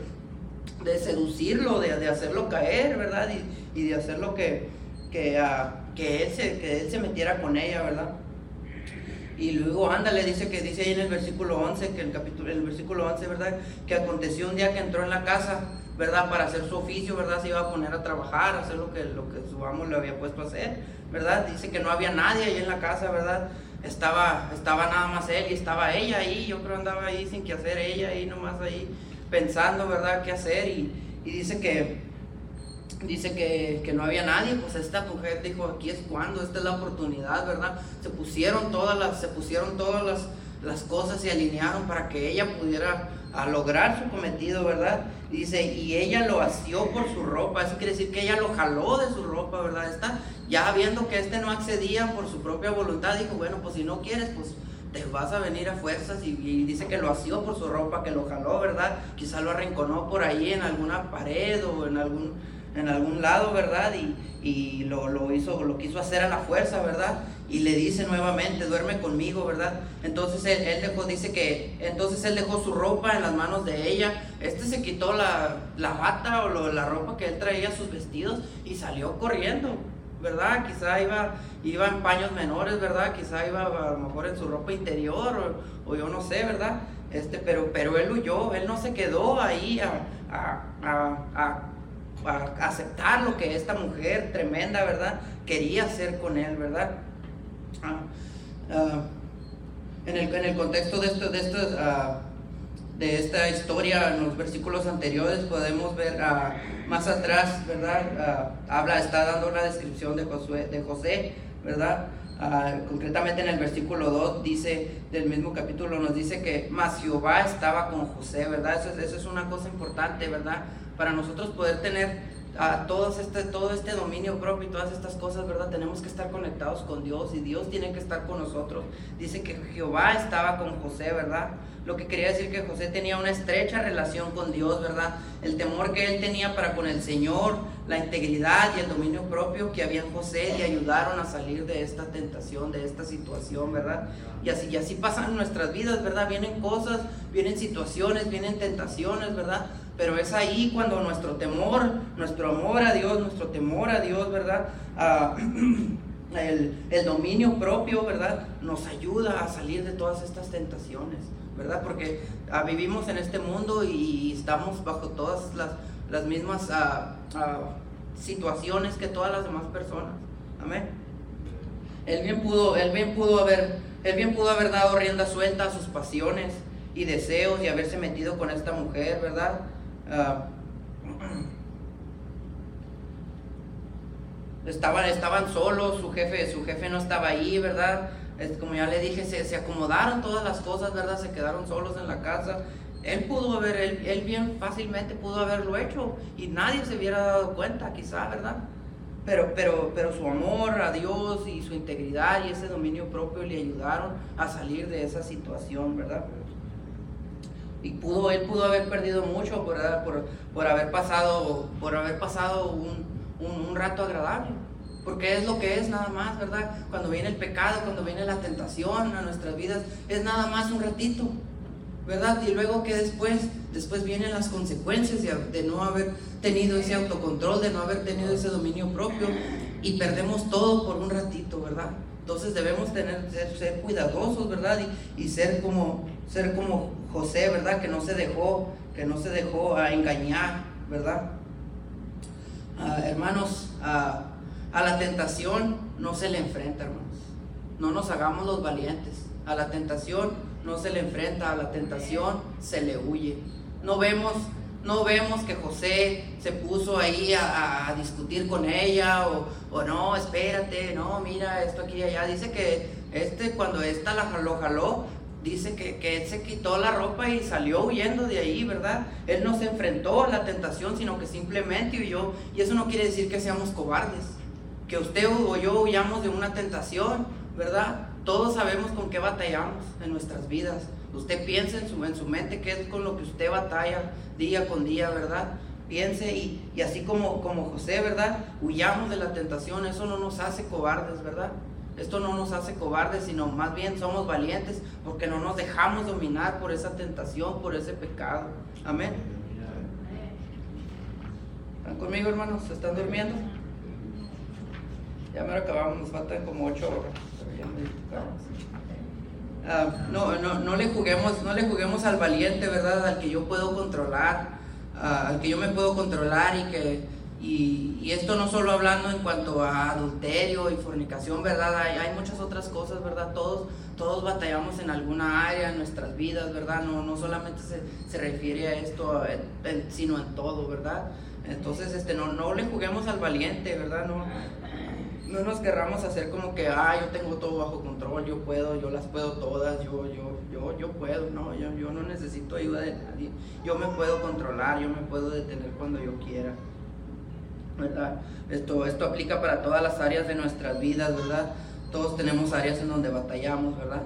de seducirlo, de, de, hacerlo caer, ¿verdad? Y, y de hacerlo que, que, uh, que, él se, que él se metiera con ella, ¿verdad? Y luego, ándale, dice que dice ahí en el versículo 11, que el capítulo, el versículo 11, ¿verdad? Que aconteció un día que entró en la casa, ¿verdad? Para hacer su oficio, ¿verdad? Se iba a poner a trabajar, a hacer lo que, lo que su amo le había puesto a hacer, ¿verdad? Dice que no había nadie ahí en la casa, ¿verdad? Estaba, estaba nada más él y estaba ella ahí, yo creo andaba ahí sin que hacer ella ahí nomás ahí pensando, ¿verdad?, qué hacer y, y dice que dice que, que, no había nadie, pues esta mujer dijo, aquí es cuando, esta es la oportunidad, ¿verdad? Se pusieron todas las, se pusieron todas las, las cosas y alinearon para que ella pudiera a lograr su cometido, ¿verdad? Dice, y ella lo asió por su ropa, eso quiere decir que ella lo jaló de su ropa, ¿verdad? Está ya viendo que este no accedía por su propia voluntad, dijo, bueno, pues si no quieres, pues te vas a venir a fuerzas y, dice que lo asió por su ropa, que lo jaló, ¿verdad? Quizá lo arrinconó por ahí en alguna pared o en algún, en algún lado, ¿verdad? Y, y lo, lo, hizo, lo quiso hacer a la fuerza, ¿verdad? Y le dice nuevamente, duerme conmigo, ¿verdad? Entonces él, él, dejó, dice que, entonces él dejó su ropa en las manos de ella, este se quitó la, la bata o la ropa que él traía, sus vestidos, y salió corriendo, ¿verdad? Quizá iba, iba en paños menores, ¿verdad? Quizá iba a lo mejor en su ropa interior o, yo no sé, ¿verdad? Este, pero, pero él huyó, él no se quedó ahí a, a, a, a, aceptar lo que esta mujer tremenda, ¿verdad? Quería hacer con él, ¿verdad? en, el, en el contexto de esto, de esto, de esta historia, en los versículos anteriores podemos ver más atrás, ¿verdad? habla, está dando una descripción de, Josué, de José, ¿verdad? concretamente en el versículo 2 dice, del mismo capítulo nos dice que más Jehová estaba con José, ¿verdad? Eso, eso es una cosa importante, ¿verdad? Para nosotros poder tener a todos este, todo este dominio propio y todas estas cosas, ¿verdad? Tenemos que estar conectados con Dios y Dios tiene que estar con nosotros. Dice que Jehová estaba con José, ¿verdad? Lo que quería decir que José tenía una estrecha relación con Dios, ¿verdad? El temor que él tenía para con el Señor, la integridad y el dominio propio que había en José le ayudaron a salir de esta tentación, de esta situación, ¿verdad? Y así, y así pasan nuestras vidas, ¿verdad? Vienen cosas, vienen situaciones, vienen tentaciones, ¿verdad? Pero es ahí cuando nuestro temor, nuestro amor a Dios, nuestro temor a Dios, ¿verdad? El, el, dominio propio, ¿verdad? Nos ayuda a salir de todas estas tentaciones, ¿verdad? Porque ah, vivimos en este mundo y estamos bajo todas las, las mismas ah, situaciones que todas las demás personas. Amén. Él bien pudo, bien pudo haber, él bien pudo haber dado rienda suelta a sus pasiones y deseos y haberse metido con esta mujer, ¿verdad? Estaban, estaban solos, su jefe, su jefe no estaba ahí, ¿verdad? Como ya le dije, se, se, acomodaron todas las cosas, ¿verdad? Se quedaron solos en la casa. Él pudo haber, él, él bien fácilmente pudo haberlo hecho y nadie se hubiera dado cuenta, quizá, ¿verdad? Pero, pero, pero su amor a Dios y su integridad y ese dominio propio le ayudaron a salir de esa situación, ¿verdad? y pudo, él pudo haber perdido mucho por, por, haber pasado, por haber pasado un, un, rato agradable. Porque es lo que es nada más, ¿verdad? Cuando viene el pecado, cuando viene la tentación a nuestras vidas, es nada más un ratito, ¿verdad? Y luego que después, después vienen las consecuencias de, no haber tenido ese autocontrol, de no haber tenido ese dominio propio y perdemos todo por un ratito, ¿verdad? Entonces debemos tener, ser, cuidadosos, ¿verdad? Y, y, ser, como, ser como José, ¿verdad? Que no se dejó, que no se dejó a engañar, ¿verdad? Ah, hermanos, a la tentación no se le enfrenta, hermanos. No nos hagamos los valientes. A la tentación no se le enfrenta, a la tentación se le huye. No vemos no vemos que José se puso ahí a, discutir con ella o, no, espérate, no, mira esto aquí y allá. Dice que este cuando esta la jaló, jaló, dice que, que, él se quitó la ropa y salió huyendo de ahí, ¿verdad? Él no se enfrentó a la tentación, sino que simplemente huyó. Y eso no quiere decir que seamos cobardes, que usted o yo huyamos de una tentación, ¿verdad? Todos sabemos con qué batallamos en nuestras vidas. Usted piensa en su, en su mente qué es con lo que usted batalla día con día, ¿verdad? Piense y, y así como, como José, ¿verdad? Huyamos de la tentación, eso no nos hace cobardes, ¿verdad? Esto no nos hace cobardes, sino más bien somos valientes porque no nos dejamos dominar por esa tentación, por ese pecado. Amén. ¿Están conmigo, hermanos? ¿Se están durmiendo? Ya me lo acabamos, nos faltan como ocho horas. Ah, no, no, no, le juguemos, no le juguemos al valiente, ¿verdad? Al que yo puedo controlar, ah, al que yo me puedo controlar y que y, esto no solo hablando en cuanto a adulterio y fornicación, ¿verdad? Hay, hay, muchas otras cosas, ¿verdad? Todos, todos batallamos en alguna área en nuestras vidas, ¿verdad? No, no solamente se, se refiere a esto, sino en todo, ¿verdad? Entonces, este, no, no le juguemos al valiente, ¿verdad? No, no nos querramos hacer como que, ah, yo tengo todo bajo control, yo puedo, yo las puedo todas, yo, yo, yo, yo puedo, no, yo, yo no necesito ayuda de nadie, yo me puedo controlar, yo me puedo detener cuando yo quiera. ¿verdad? Esto, esto aplica para todas las áreas de nuestras vidas, ¿verdad? Todos tenemos áreas en donde batallamos, ¿verdad?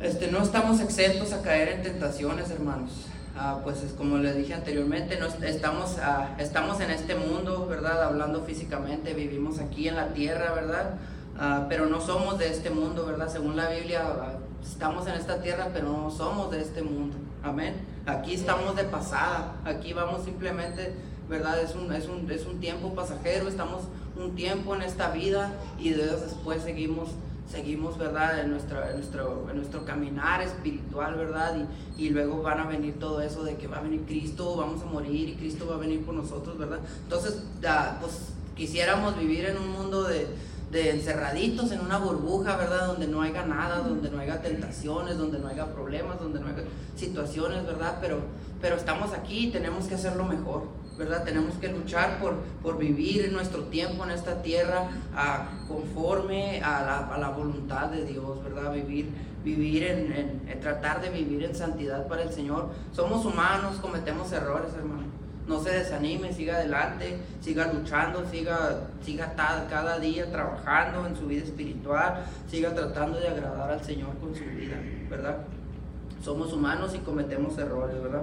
Este, no estamos exentos a caer en tentaciones, hermanos. Ah, pues es como les dije anteriormente, no, estamos, ah, estamos en este mundo, ¿verdad? Hablando físicamente, vivimos aquí en la tierra, ¿verdad? Ah, pero no somos de este mundo, ¿verdad? Según la Biblia, estamos en esta tierra, pero no somos de este mundo. Amén. Aquí estamos de pasada, aquí vamos simplemente ¿verdad? Es un, es un, es un tiempo pasajero, estamos un tiempo en esta vida y después seguimos seguimos, ¿verdad? En nuestro, nuestro, en nuestro caminar espiritual, ¿verdad? Y, y, luego van a venir todo eso de que va a venir Cristo, vamos a morir y Cristo va a venir por nosotros, ¿verdad? Entonces, pues quisiéramos vivir en un mundo de, de encerraditos en una burbuja, ¿verdad? Donde no haya nada, donde no haya tentaciones, donde no haya problemas, donde no haya situaciones, ¿verdad? Pero, pero estamos aquí y tenemos que hacerlo mejor, ¿verdad? Tenemos que luchar por, por vivir nuestro tiempo en esta tierra conforme a la, a la, voluntad de Dios, ¿verdad? Vivir, vivir en, en, tratar de vivir en santidad para el Señor. Somos humanos, cometemos errores, hermano no se desanime, siga adelante, siga luchando, siga, siga cada día trabajando en su vida espiritual, siga tratando de agradar al Señor con su vida, ¿verdad? Somos humanos y cometemos errores, ¿verdad?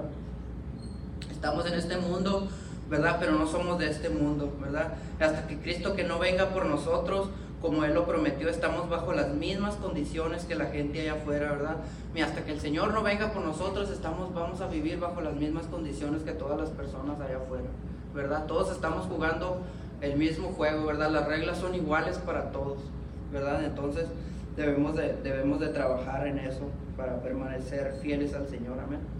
Estamos en este mundo, ¿verdad? Pero no somos de este mundo, ¿verdad? Hasta que Cristo que no venga por nosotros, como Él lo prometió, estamos bajo las mismas condiciones que la gente allá afuera, ¿verdad? Y hasta que el Señor no venga por nosotros, estamos, vamos a vivir bajo las mismas condiciones que todas las personas allá afuera, ¿verdad? Todos estamos jugando el mismo juego, ¿verdad? Las reglas son iguales para todos, ¿verdad? Entonces debemos de, debemos de trabajar en eso para permanecer fieles al Señor, amén.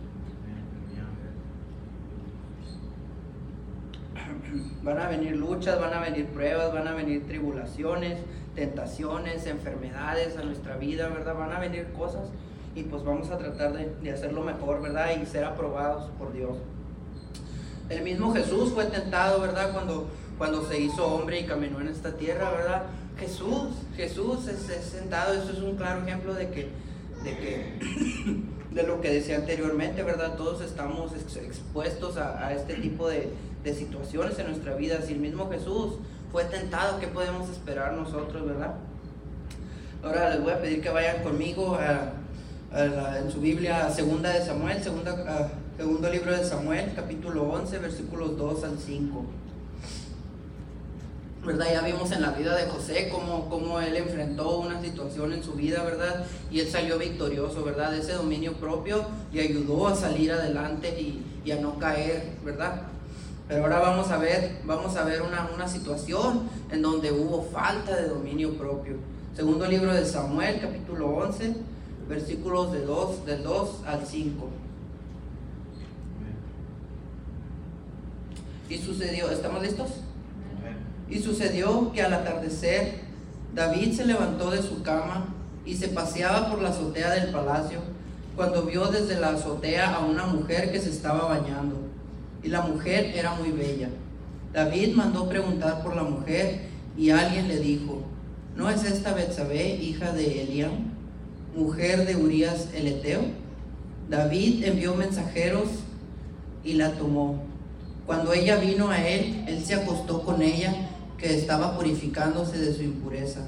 Van a venir luchas, van a venir pruebas, van a venir tribulaciones, tentaciones, enfermedades a nuestra vida, ¿verdad? Van a venir cosas y pues vamos a tratar de, hacerlo mejor, ¿verdad? Y ser aprobados por Dios. El mismo Jesús fue tentado, ¿verdad? Cuando, cuando se hizo hombre y caminó en esta tierra, ¿verdad? Jesús, Jesús es, sentado, eso es un claro ejemplo de que, de que, de lo que decía anteriormente, ¿verdad? Todos estamos expuestos a este tipo de, de situaciones en nuestra vida. Si el mismo Jesús fue tentado, ¿qué podemos esperar nosotros, verdad? Ahora les voy a pedir que vayan conmigo a, en su Biblia a Segunda de Samuel, segunda, segundo libro de Samuel, capítulo 11, versículos 2 al 5. ¿verdad? Ya vimos en la vida de José cómo, cómo, él enfrentó una situación en su vida, ¿verdad? Y él salió victorioso, ¿verdad? Ese dominio propio y ayudó a salir adelante y, y a no caer, ¿verdad? Pero ahora vamos a ver, vamos a ver una, situación en donde hubo falta de dominio propio. Segundo libro de Samuel, capítulo 11, versículos de 2, del 2 al 5. Y sucedió, ¿estamos listos? Y sucedió que al atardecer David se levantó de su cama y se paseaba por la azotea del palacio cuando vio desde la azotea a una mujer que se estaba bañando y la mujer era muy bella. David mandó preguntar por la mujer y alguien le dijo, ¿no es esta Betsabé, hija de Eliam? mujer de Urías el Eteo. David envió mensajeros y la tomó. Cuando ella vino a él, él se acostó con ella, que estaba purificándose de su impureza.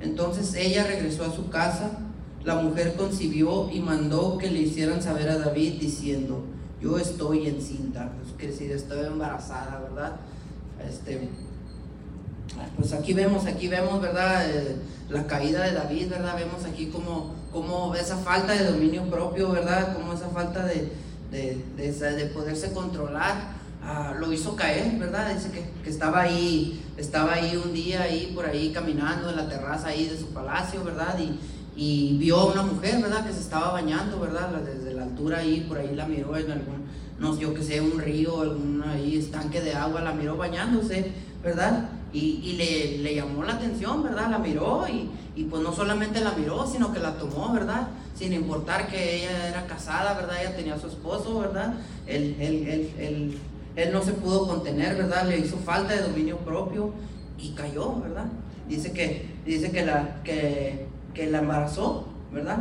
Entonces ella regresó a su casa, la mujer concibió y mandó que le hicieran saber a David diciendo, yo estoy encinta, pues decir, estoy embarazada, ¿verdad? Este, pues aquí vemos, aquí vemos, ¿verdad? Eh, la caída de David, ¿verdad? Vemos aquí como, como esa falta de dominio propio, ¿verdad? Como esa falta de, de, de, poderse controlar. Ah, lo hizo caer, ¿verdad? Dice que, que, estaba ahí, estaba ahí un día ahí por ahí caminando en la terraza ahí de su palacio, ¿verdad? Y, y vio a una mujer, ¿verdad? Que se estaba bañando, ¿verdad? Desde la altura ahí, por ahí la miró en algún, no sé, yo que sé, un río, algún ahí estanque de agua, la miró bañándose, ¿verdad? Y, y le, le, llamó la atención, ¿verdad? La miró y, y, pues no solamente la miró, sino que la tomó, ¿verdad? Sin importar que ella era casada, ¿verdad? Ella tenía a su esposo, ¿verdad? Él, él, él, él, él no se pudo contener, ¿verdad? Le hizo falta de dominio propio y cayó, ¿verdad? Dice que, dice que, la, que, que la embarazó, ¿verdad?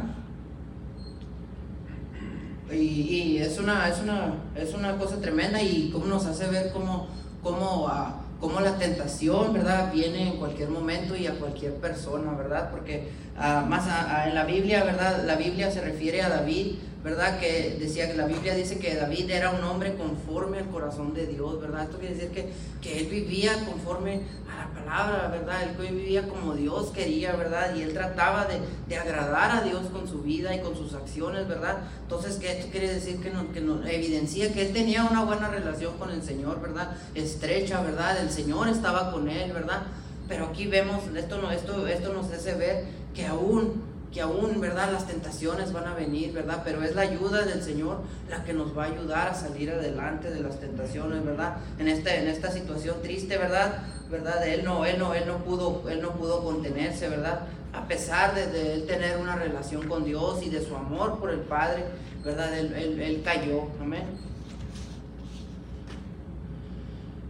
Y, es, una, es, una, es una cosa tremenda y cómo nos hace ver cómo, cómo uh, cómo la tentación, ¿verdad? Viene en cualquier momento y a cualquier persona, ¿verdad? Porque uh, más en la Biblia, ¿verdad? La Biblia se refiere a David, ¿verdad? Que decía que la Biblia dice que David era un hombre conforme al corazón de Dios, ¿verdad? Esto quiere decir que, que él vivía conforme a la palabra, ¿verdad? Él vivía como Dios quería, ¿verdad? Y él trataba de, de agradar a Dios con su vida y con sus acciones, ¿verdad? Entonces, que esto quiere decir que, no, que evidencia que él tenía una buena relación con el Señor, ¿verdad? Estrecha, ¿verdad? El Señor estaba con él, ¿verdad? Pero aquí vemos, esto, no, esto, esto nos hace ver que aún que aún, ¿verdad? Las tentaciones van a venir, ¿verdad? Pero es la ayuda del Señor la que nos va a ayudar a salir adelante de las tentaciones, ¿verdad? En, este, en esta situación triste, ¿verdad? ¿Verdad? Él no, él no, él no pudo, él no pudo contenerse, ¿verdad? A pesar de, de él tener una relación con Dios y de su amor por el Padre, ¿verdad? Él, él, él cayó, amén.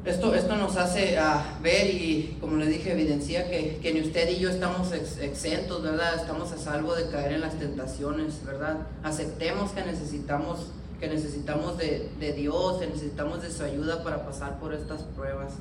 Esto, esto nos hace uh, ver y, como le dije, evidencia que, que, ni usted y yo estamos ex, exentos, ¿verdad? Estamos a salvo de caer en las tentaciones, ¿verdad? Aceptemos que necesitamos, que necesitamos de, de, Dios, que necesitamos de su ayuda para pasar por estas pruebas,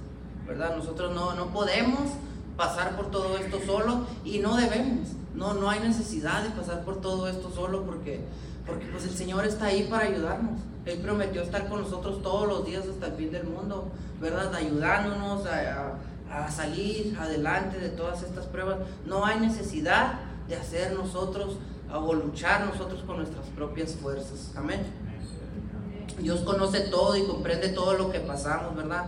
¿verdad? Nosotros no, no podemos pasar por todo esto solo y no debemos, no, no hay necesidad de pasar por todo esto solo porque, porque pues el Señor está ahí para ayudarnos. Él prometió estar con nosotros todos los días hasta el fin del mundo, ¿verdad? Ayudándonos a, a, salir adelante de todas estas pruebas. No hay necesidad de hacer nosotros o luchar nosotros con nuestras propias fuerzas. Amén. Dios conoce todo y comprende todo lo que pasamos, ¿verdad?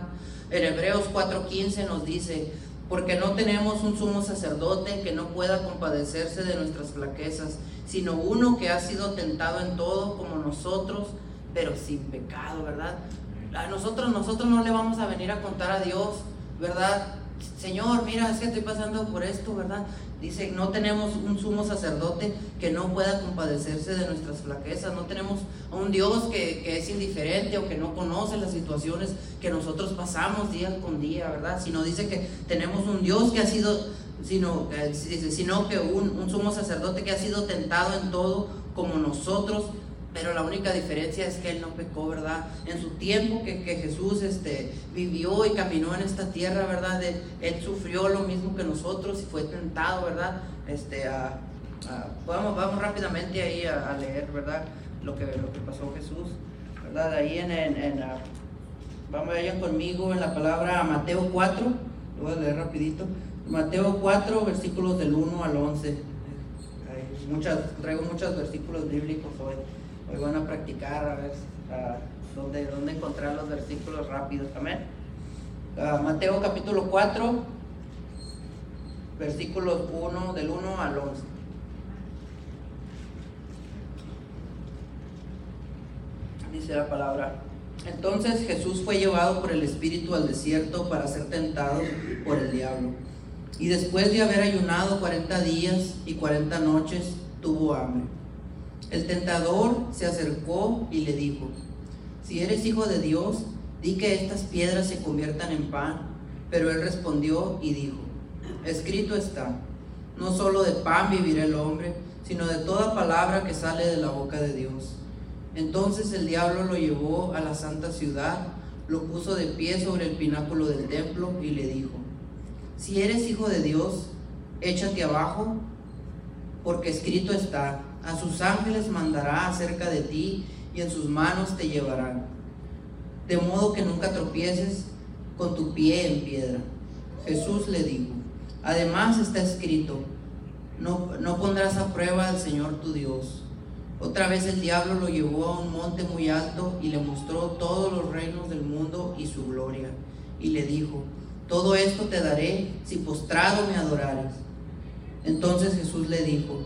En Hebreos 4:15 nos dice, porque no tenemos un sumo sacerdote que no pueda compadecerse de nuestras flaquezas, sino uno que ha sido tentado en todo como nosotros, pero sin pecado, ¿verdad? A nosotros, nosotros no le vamos a venir a contar a Dios, ¿verdad? Señor, mira, es que estoy pasando por esto, ¿verdad? Dice, no tenemos un sumo sacerdote que no pueda compadecerse de nuestras flaquezas, no tenemos un Dios que, que, es indiferente o que no conoce las situaciones que nosotros pasamos día con día, ¿verdad? Sino dice que tenemos un Dios que ha sido, sino, sino que un, un sumo sacerdote que ha sido tentado en todo como nosotros, pero la única diferencia es que él no pecó, ¿verdad? En su tiempo que, que Jesús este, vivió y caminó en esta tierra, ¿verdad? Él, él, sufrió lo mismo que nosotros y fue tentado, ¿verdad? Este, a, a, vamos, vamos rápidamente ahí a, a, leer, ¿verdad? Lo que, lo que pasó Jesús, ¿verdad? Ahí en, en, en vamos vayan conmigo en la palabra Mateo 4, lo voy a leer rapidito. Mateo 4, versículos del 1 al 11. Hay muchas, traigo muchos versículos bíblicos hoy. Hoy van a practicar a ver dónde, dónde, encontrar los versículos rápidos. Amén. Uh, Mateo capítulo 4, versículos 1, del 1 al 11. Dice la palabra. Entonces Jesús fue llevado por el Espíritu al desierto para ser tentado por el diablo. Y después de haber ayunado 40 días y 40 noches, tuvo hambre. El tentador se acercó y le dijo, si eres hijo de Dios, di que estas piedras se conviertan en pan. Pero él respondió y dijo, escrito está, no solo de pan vivirá el hombre, sino de toda palabra que sale de la boca de Dios. Entonces el diablo lo llevó a la santa ciudad, lo puso de pie sobre el pináculo del templo y le dijo, si eres hijo de Dios, échate abajo, porque escrito está, a sus ángeles mandará acerca de ti y en sus manos te llevarán, de modo que nunca tropieces con tu pie en piedra. Jesús le dijo, además está escrito, no, no pondrás a prueba al Señor tu Dios. Otra vez el diablo lo llevó a un monte muy alto y le mostró todos los reinos del mundo y su gloria. Y le dijo, todo esto te daré si postrado me adorares. Entonces Jesús le dijo,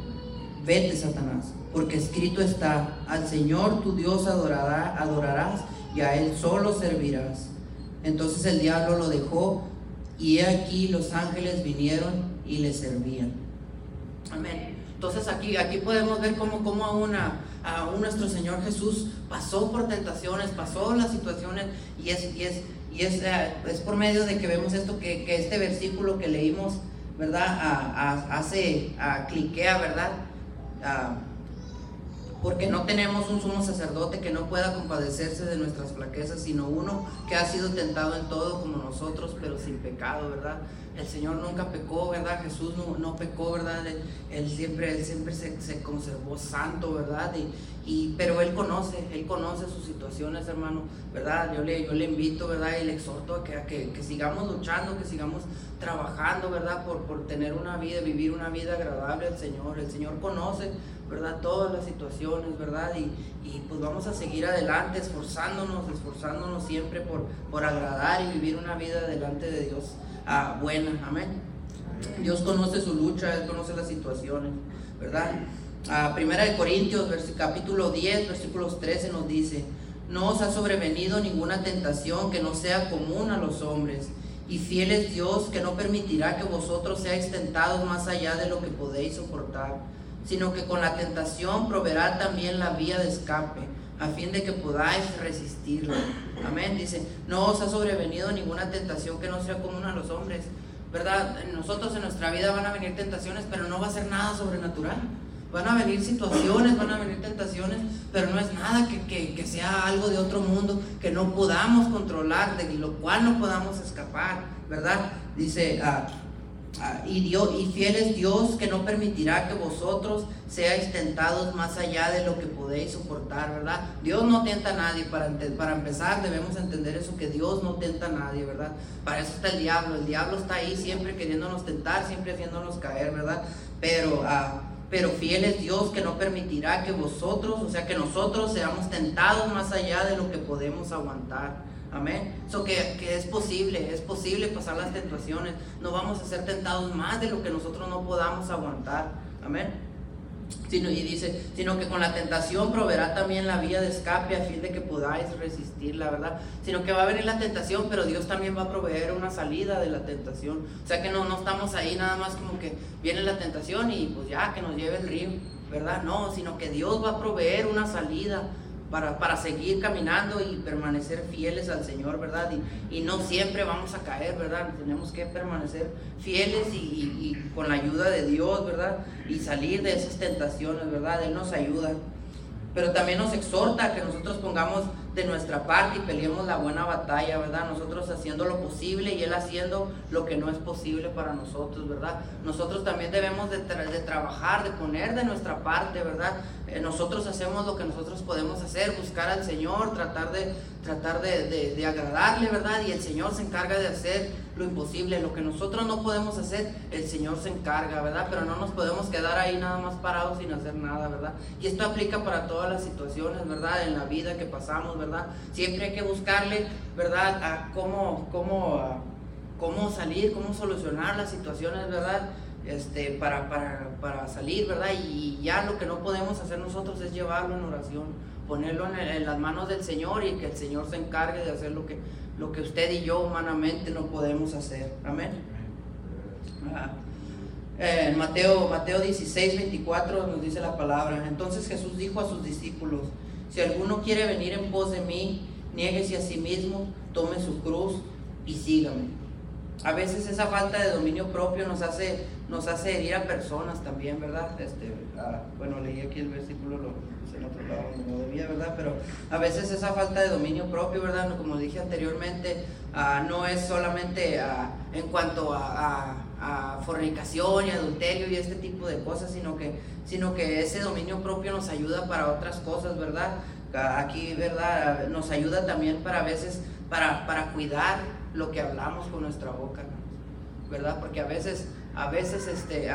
vete Satanás, porque escrito está, al Señor tu Dios adorará, adorarás y a Él solo servirás. Entonces el diablo lo dejó y he aquí los ángeles vinieron y le servían. Amén. Entonces aquí, aquí podemos ver cómo, cómo a, a nuestro Señor Jesús pasó por tentaciones, pasó las situaciones y es, es, es, eh, es por medio de que vemos esto, que, que este versículo que leímos, ¿verdad? A, hace, cliquea, ¿verdad? Porque no tenemos un sumo sacerdote que no pueda compadecerse de nuestras flaquezas, sino uno que ha sido tentado en todo como nosotros, pero sin pecado, ¿verdad? El Señor nunca pecó, ¿verdad? Jesús no, pecó, ¿verdad? Él, siempre, él siempre se, conservó santo, ¿verdad? Y, pero Él conoce, Él conoce sus situaciones, hermano, ¿verdad? Yo le, yo le invito, ¿verdad? Y le exhorto a que, que, que sigamos luchando, que sigamos trabajando, ¿verdad? Por, por tener una vida, vivir una vida agradable al Señor. El Señor conoce, ¿verdad? Todas las situaciones, ¿verdad? Y, y pues vamos a seguir adelante, esforzándonos, esforzándonos siempre por, por agradar y vivir una vida delante de Dios ah, buena, amén. Dios conoce su lucha, Él conoce las situaciones, ¿verdad? Ah, primera de Corintios, capítulo 10, versículos 13 nos dice, no os ha sobrevenido ninguna tentación que no sea común a los hombres y fiel es Dios que no permitirá que vosotros seáis tentados más allá de lo que podéis soportar, sino que con la tentación proveerá también la vía de escape, a fin de que podáis resistirla. Amén. Dice, no os ha sobrevenido ninguna tentación que no sea común a los hombres. ¿Verdad? Nosotros en nuestra vida van a venir tentaciones, pero no va a ser nada sobrenatural. Van a venir situaciones, van a venir tentaciones, pero no es nada que, sea algo de otro mundo que no podamos controlar, de lo cual no podamos escapar, ¿verdad? Dice, ah, ah, y, Dios, y fiel es Dios que no permitirá que vosotros seáis tentados más allá de lo que podéis soportar, ¿verdad? Dios no tenta a nadie, para, para empezar debemos entender eso, que Dios no tenta a nadie, ¿verdad? Para eso está el diablo, el diablo está ahí siempre queriéndonos tentar, siempre haciéndonos caer, ¿verdad? Pero... Uh, pero fiel es Dios que no permitirá que vosotros, o sea, que nosotros seamos tentados más allá de lo que podemos aguantar. Amén. Eso que, que, es posible, es posible pasar las tentaciones. No vamos a ser tentados más de lo que nosotros no podamos aguantar. Amén. Sino, y dice, sino que con la tentación proveerá también la vía de escape a fin de que podáis resistir, la verdad. Sino que va a venir la tentación, pero Dios también va a proveer una salida de la tentación. O sea que no, no estamos ahí nada más como que viene la tentación y pues ya que nos lleve el río, ¿verdad? No, sino que Dios va a proveer una salida para, seguir caminando y permanecer fieles al Señor, ¿verdad? Y, no siempre vamos a caer, ¿verdad? Tenemos que permanecer fieles y, y, con la ayuda de Dios, ¿verdad? Y salir de esas tentaciones, ¿verdad? Él nos ayuda. Pero también nos exhorta a que nosotros pongamos de nuestra parte y peleemos la buena batalla, ¿verdad? Nosotros haciendo lo posible y Él haciendo lo que no es posible para nosotros, ¿verdad? Nosotros también debemos de, de trabajar, de poner de nuestra parte, ¿verdad? Eh, nosotros hacemos lo que nosotros podemos hacer, buscar al Señor, tratar de, tratar de, de agradarle, ¿verdad? Y el Señor se encarga de hacer lo imposible, lo que nosotros no podemos hacer, el Señor se encarga, ¿verdad? Pero no nos podemos quedar ahí nada más parados sin hacer nada, ¿verdad? Y esto aplica para todas las situaciones, ¿verdad? En la vida que pasamos, ¿verdad? Siempre hay que buscarle, ¿verdad? A cómo, cómo, cómo salir, cómo solucionar las situaciones, ¿verdad? Este, para, para, para, salir, ¿verdad? Y ya lo que no podemos hacer nosotros es llevarlo en oración, ponerlo en, las manos del Señor y que el Señor se encargue de hacer lo que lo que usted y yo humanamente no podemos hacer. Amén. Eh, en Mateo, Mateo 16, 24 nos dice la palabra. Entonces Jesús dijo a sus discípulos, si alguno quiere venir en pos de mí, niéguese a sí mismo, tome su cruz y sígame. a veces esa falta de dominio propio nos hace, nos hace herir a personas también, ¿verdad? Este, ah, bueno, leí aquí el versículo, lo en otro lado no debía, ¿verdad? Pero a veces esa falta de dominio propio, ¿verdad? Como dije anteriormente, ah, no es solamente ah, en cuanto a, fornicación y adulterio y este tipo de cosas, sino que, sino que ese dominio propio nos ayuda para otras cosas, ¿verdad? Aquí, ¿verdad? Nos ayuda también para a veces, para, para cuidar lo que hablamos con nuestra boca, ¿verdad? Porque a veces, a veces este,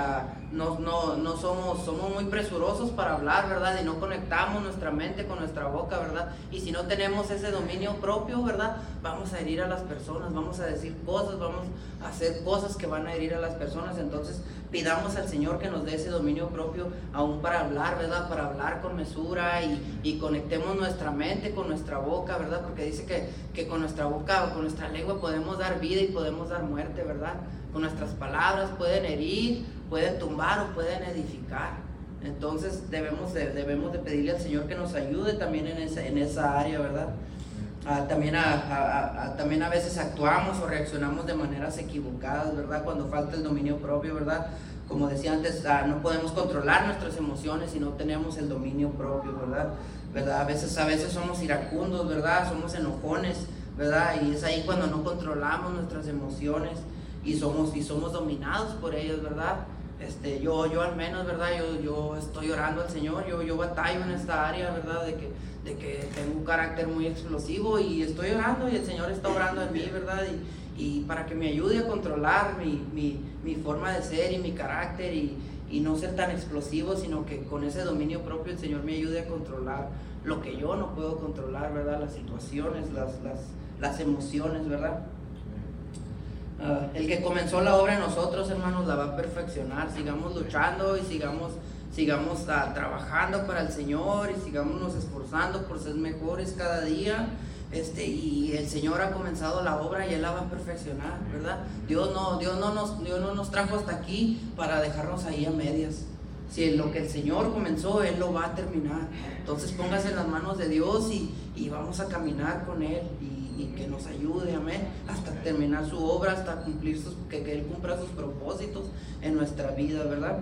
no, no, no, somos, somos muy presurosos para hablar, ¿verdad? Y no conectamos nuestra mente con nuestra boca, ¿verdad? Y si no tenemos ese dominio propio, ¿verdad? Vamos a herir a las personas, vamos a decir cosas, vamos a hacer cosas que van a herir a las personas. Entonces pidamos al Señor que nos dé ese dominio propio aún para hablar, ¿verdad? Para hablar con mesura y, y conectemos nuestra mente con nuestra boca, ¿verdad? Porque dice que, que con nuestra boca con nuestra lengua podemos dar vida y podemos dar muerte, ¿verdad? Con nuestras palabras pueden herir, pueden tumbar o pueden edificar. Entonces debemos de, debemos de pedirle al Señor que nos ayude también en esa, en esa área, ¿verdad? Ah, también, a, también a veces actuamos o reaccionamos de maneras equivocadas, ¿verdad? Cuando falta el dominio propio, ¿verdad? Como decía antes, ah, no podemos controlar nuestras emociones si no tenemos el dominio propio, ¿verdad? ¿verdad? A veces, a veces somos iracundos, ¿verdad? Somos enojones, ¿verdad? Y es ahí cuando no controlamos nuestras emociones y somos, y somos dominados por ellas, ¿verdad? Este, yo, yo al menos, ¿verdad? Yo, yo estoy orando al Señor, yo, yo batallo en esta área, ¿verdad? De que, de que tengo un carácter muy explosivo y estoy orando y el Señor está orando en mí, ¿verdad? Y, y para que me ayude a controlar mi, mi, mi, forma de ser y mi carácter y, y no ser tan explosivo, sino que con ese dominio propio el Señor me ayude a controlar lo que yo no puedo controlar, ¿verdad? Las situaciones, las, las, las emociones, ¿verdad? Ah, el que comenzó la obra nosotros, hermanos, la va a perfeccionar. Sigamos luchando y sigamos, sigamos uh, trabajando para el Señor y sigamos nos esforzando por ser mejores cada día. Este, y el Señor ha comenzado la obra y Él la va a perfeccionar, ¿verdad? Dios no, Dios no, nos, Dios no nos trajo hasta aquí para dejarnos ahí a medias. Si lo que el Señor comenzó, Él lo va a terminar. Entonces póngase en las manos de Dios y, y vamos a caminar con Él. Y que nos ayude, amén, hasta terminar su obra, hasta cumplir sus, que, que Él cumpla sus propósitos en nuestra vida, ¿verdad?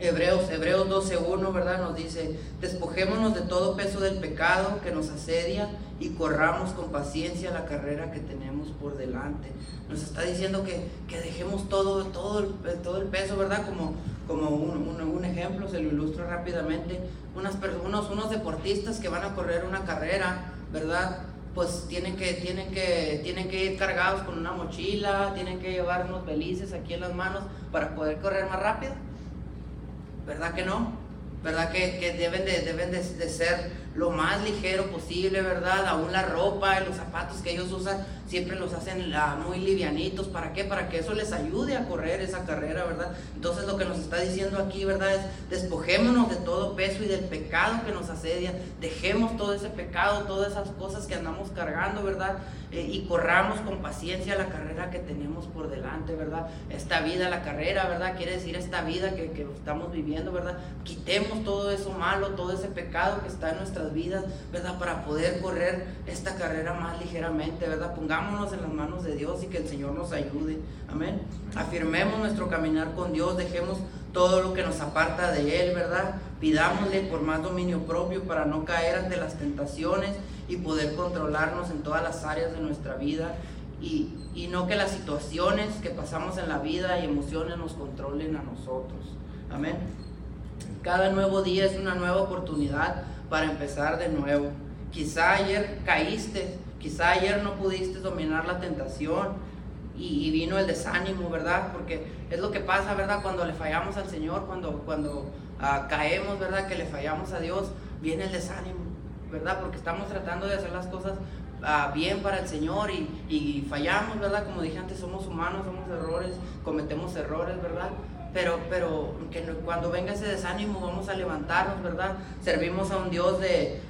Hebreos, Hebreos 12.1, ¿verdad? Nos dice, despojémonos de todo peso del pecado que nos asedia y corramos con paciencia la carrera que tenemos por delante. Nos está diciendo que, que dejemos todo, todo, el, todo el peso, ¿verdad? Como, como un, un, ejemplo, se lo ilustro rápidamente. Unas, unos, unos deportistas que van a correr una carrera, ¿verdad? Pues tienen que, tienen, que, tienen que ir cargados con una mochila, tienen que llevar unos belices aquí en las manos para poder correr más rápido. ¿Verdad que no? ¿Verdad que, que deben, de, deben de, de ser lo más ligero posible, ¿verdad? Aún la ropa y los zapatos que ellos usan siempre los hacen muy livianitos. ¿Para qué? Para que eso les ayude a correr esa carrera, ¿verdad? Entonces lo que nos está diciendo aquí, ¿verdad? Es despojémonos de todo peso y del pecado que nos asedia. Dejemos todo ese pecado, todas esas cosas que andamos cargando, ¿verdad? Eh, y corramos con paciencia la carrera que tenemos por delante, ¿verdad? Esta vida, la carrera, ¿verdad? Quiere decir esta vida que, que estamos viviendo, ¿verdad? Quitemos todo eso malo, todo ese pecado que está en nuestras vidas, ¿verdad? Para poder correr esta carrera más ligeramente, ¿verdad? Pongámonos en las manos de Dios y que el Señor nos ayude, amén. Afirmemos nuestro caminar con Dios, dejemos todo lo que nos aparta de Él, ¿verdad? Pidámosle por más dominio propio para no caer ante las tentaciones y poder controlarnos en todas las áreas de nuestra vida y, y no que las situaciones que pasamos en la vida y emociones nos controlen a nosotros. Amén. Cada nuevo día es una nueva oportunidad para empezar de nuevo. Quizá ayer caíste, quizá ayer no pudiste dominar la tentación y, vino el desánimo, ¿verdad? Porque es lo que pasa, ¿verdad? Cuando le fallamos al Señor, cuando, cuando ah, caemos, ¿verdad? Que le fallamos a Dios, viene el desánimo, ¿verdad? Porque estamos tratando de hacer las cosas ah, bien para el Señor y, y fallamos, ¿verdad? Como dije antes, somos humanos, somos errores, cometemos errores, ¿verdad? Pero, pero que cuando venga ese desánimo vamos a levantarnos, ¿verdad? Servimos a un Dios de,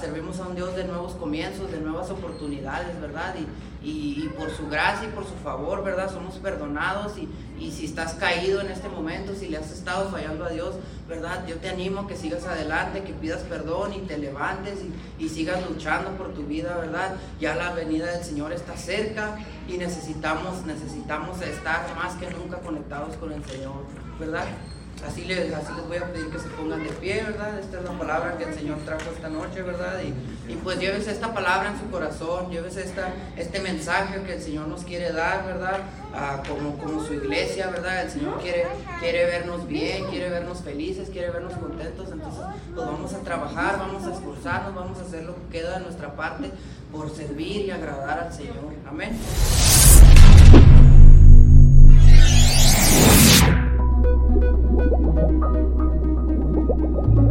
servimos a un Dios de nuevos comienzos, de nuevas oportunidades, ¿verdad? Y, y, por su gracia y por su favor, ¿verdad? Somos perdonados y, y, si estás caído en este momento, si le has estado fallando a Dios, ¿verdad? Yo te animo a que sigas adelante, que pidas perdón y te levantes y, y sigas luchando por tu vida, ¿verdad? Ya la venida del Señor está cerca y necesitamos, necesitamos estar más que nunca conectados con el Señor, ¿verdad? Así les, así les voy a pedir que se pongan de pie, ¿verdad? Esta es la palabra que el Señor trajo esta noche, ¿verdad? Y, y pues llévese esta palabra en su corazón, llévese esta, este mensaje que el Señor nos quiere dar, ¿verdad? Ah, como, como su iglesia, ¿verdad? El Señor quiere, quiere vernos bien, quiere vernos felices, quiere vernos contentos. Entonces, pues vamos a trabajar, vamos a esforzarnos, vamos a hacer lo que queda de nuestra parte por servir y agradar al Señor. Amén. Thank you.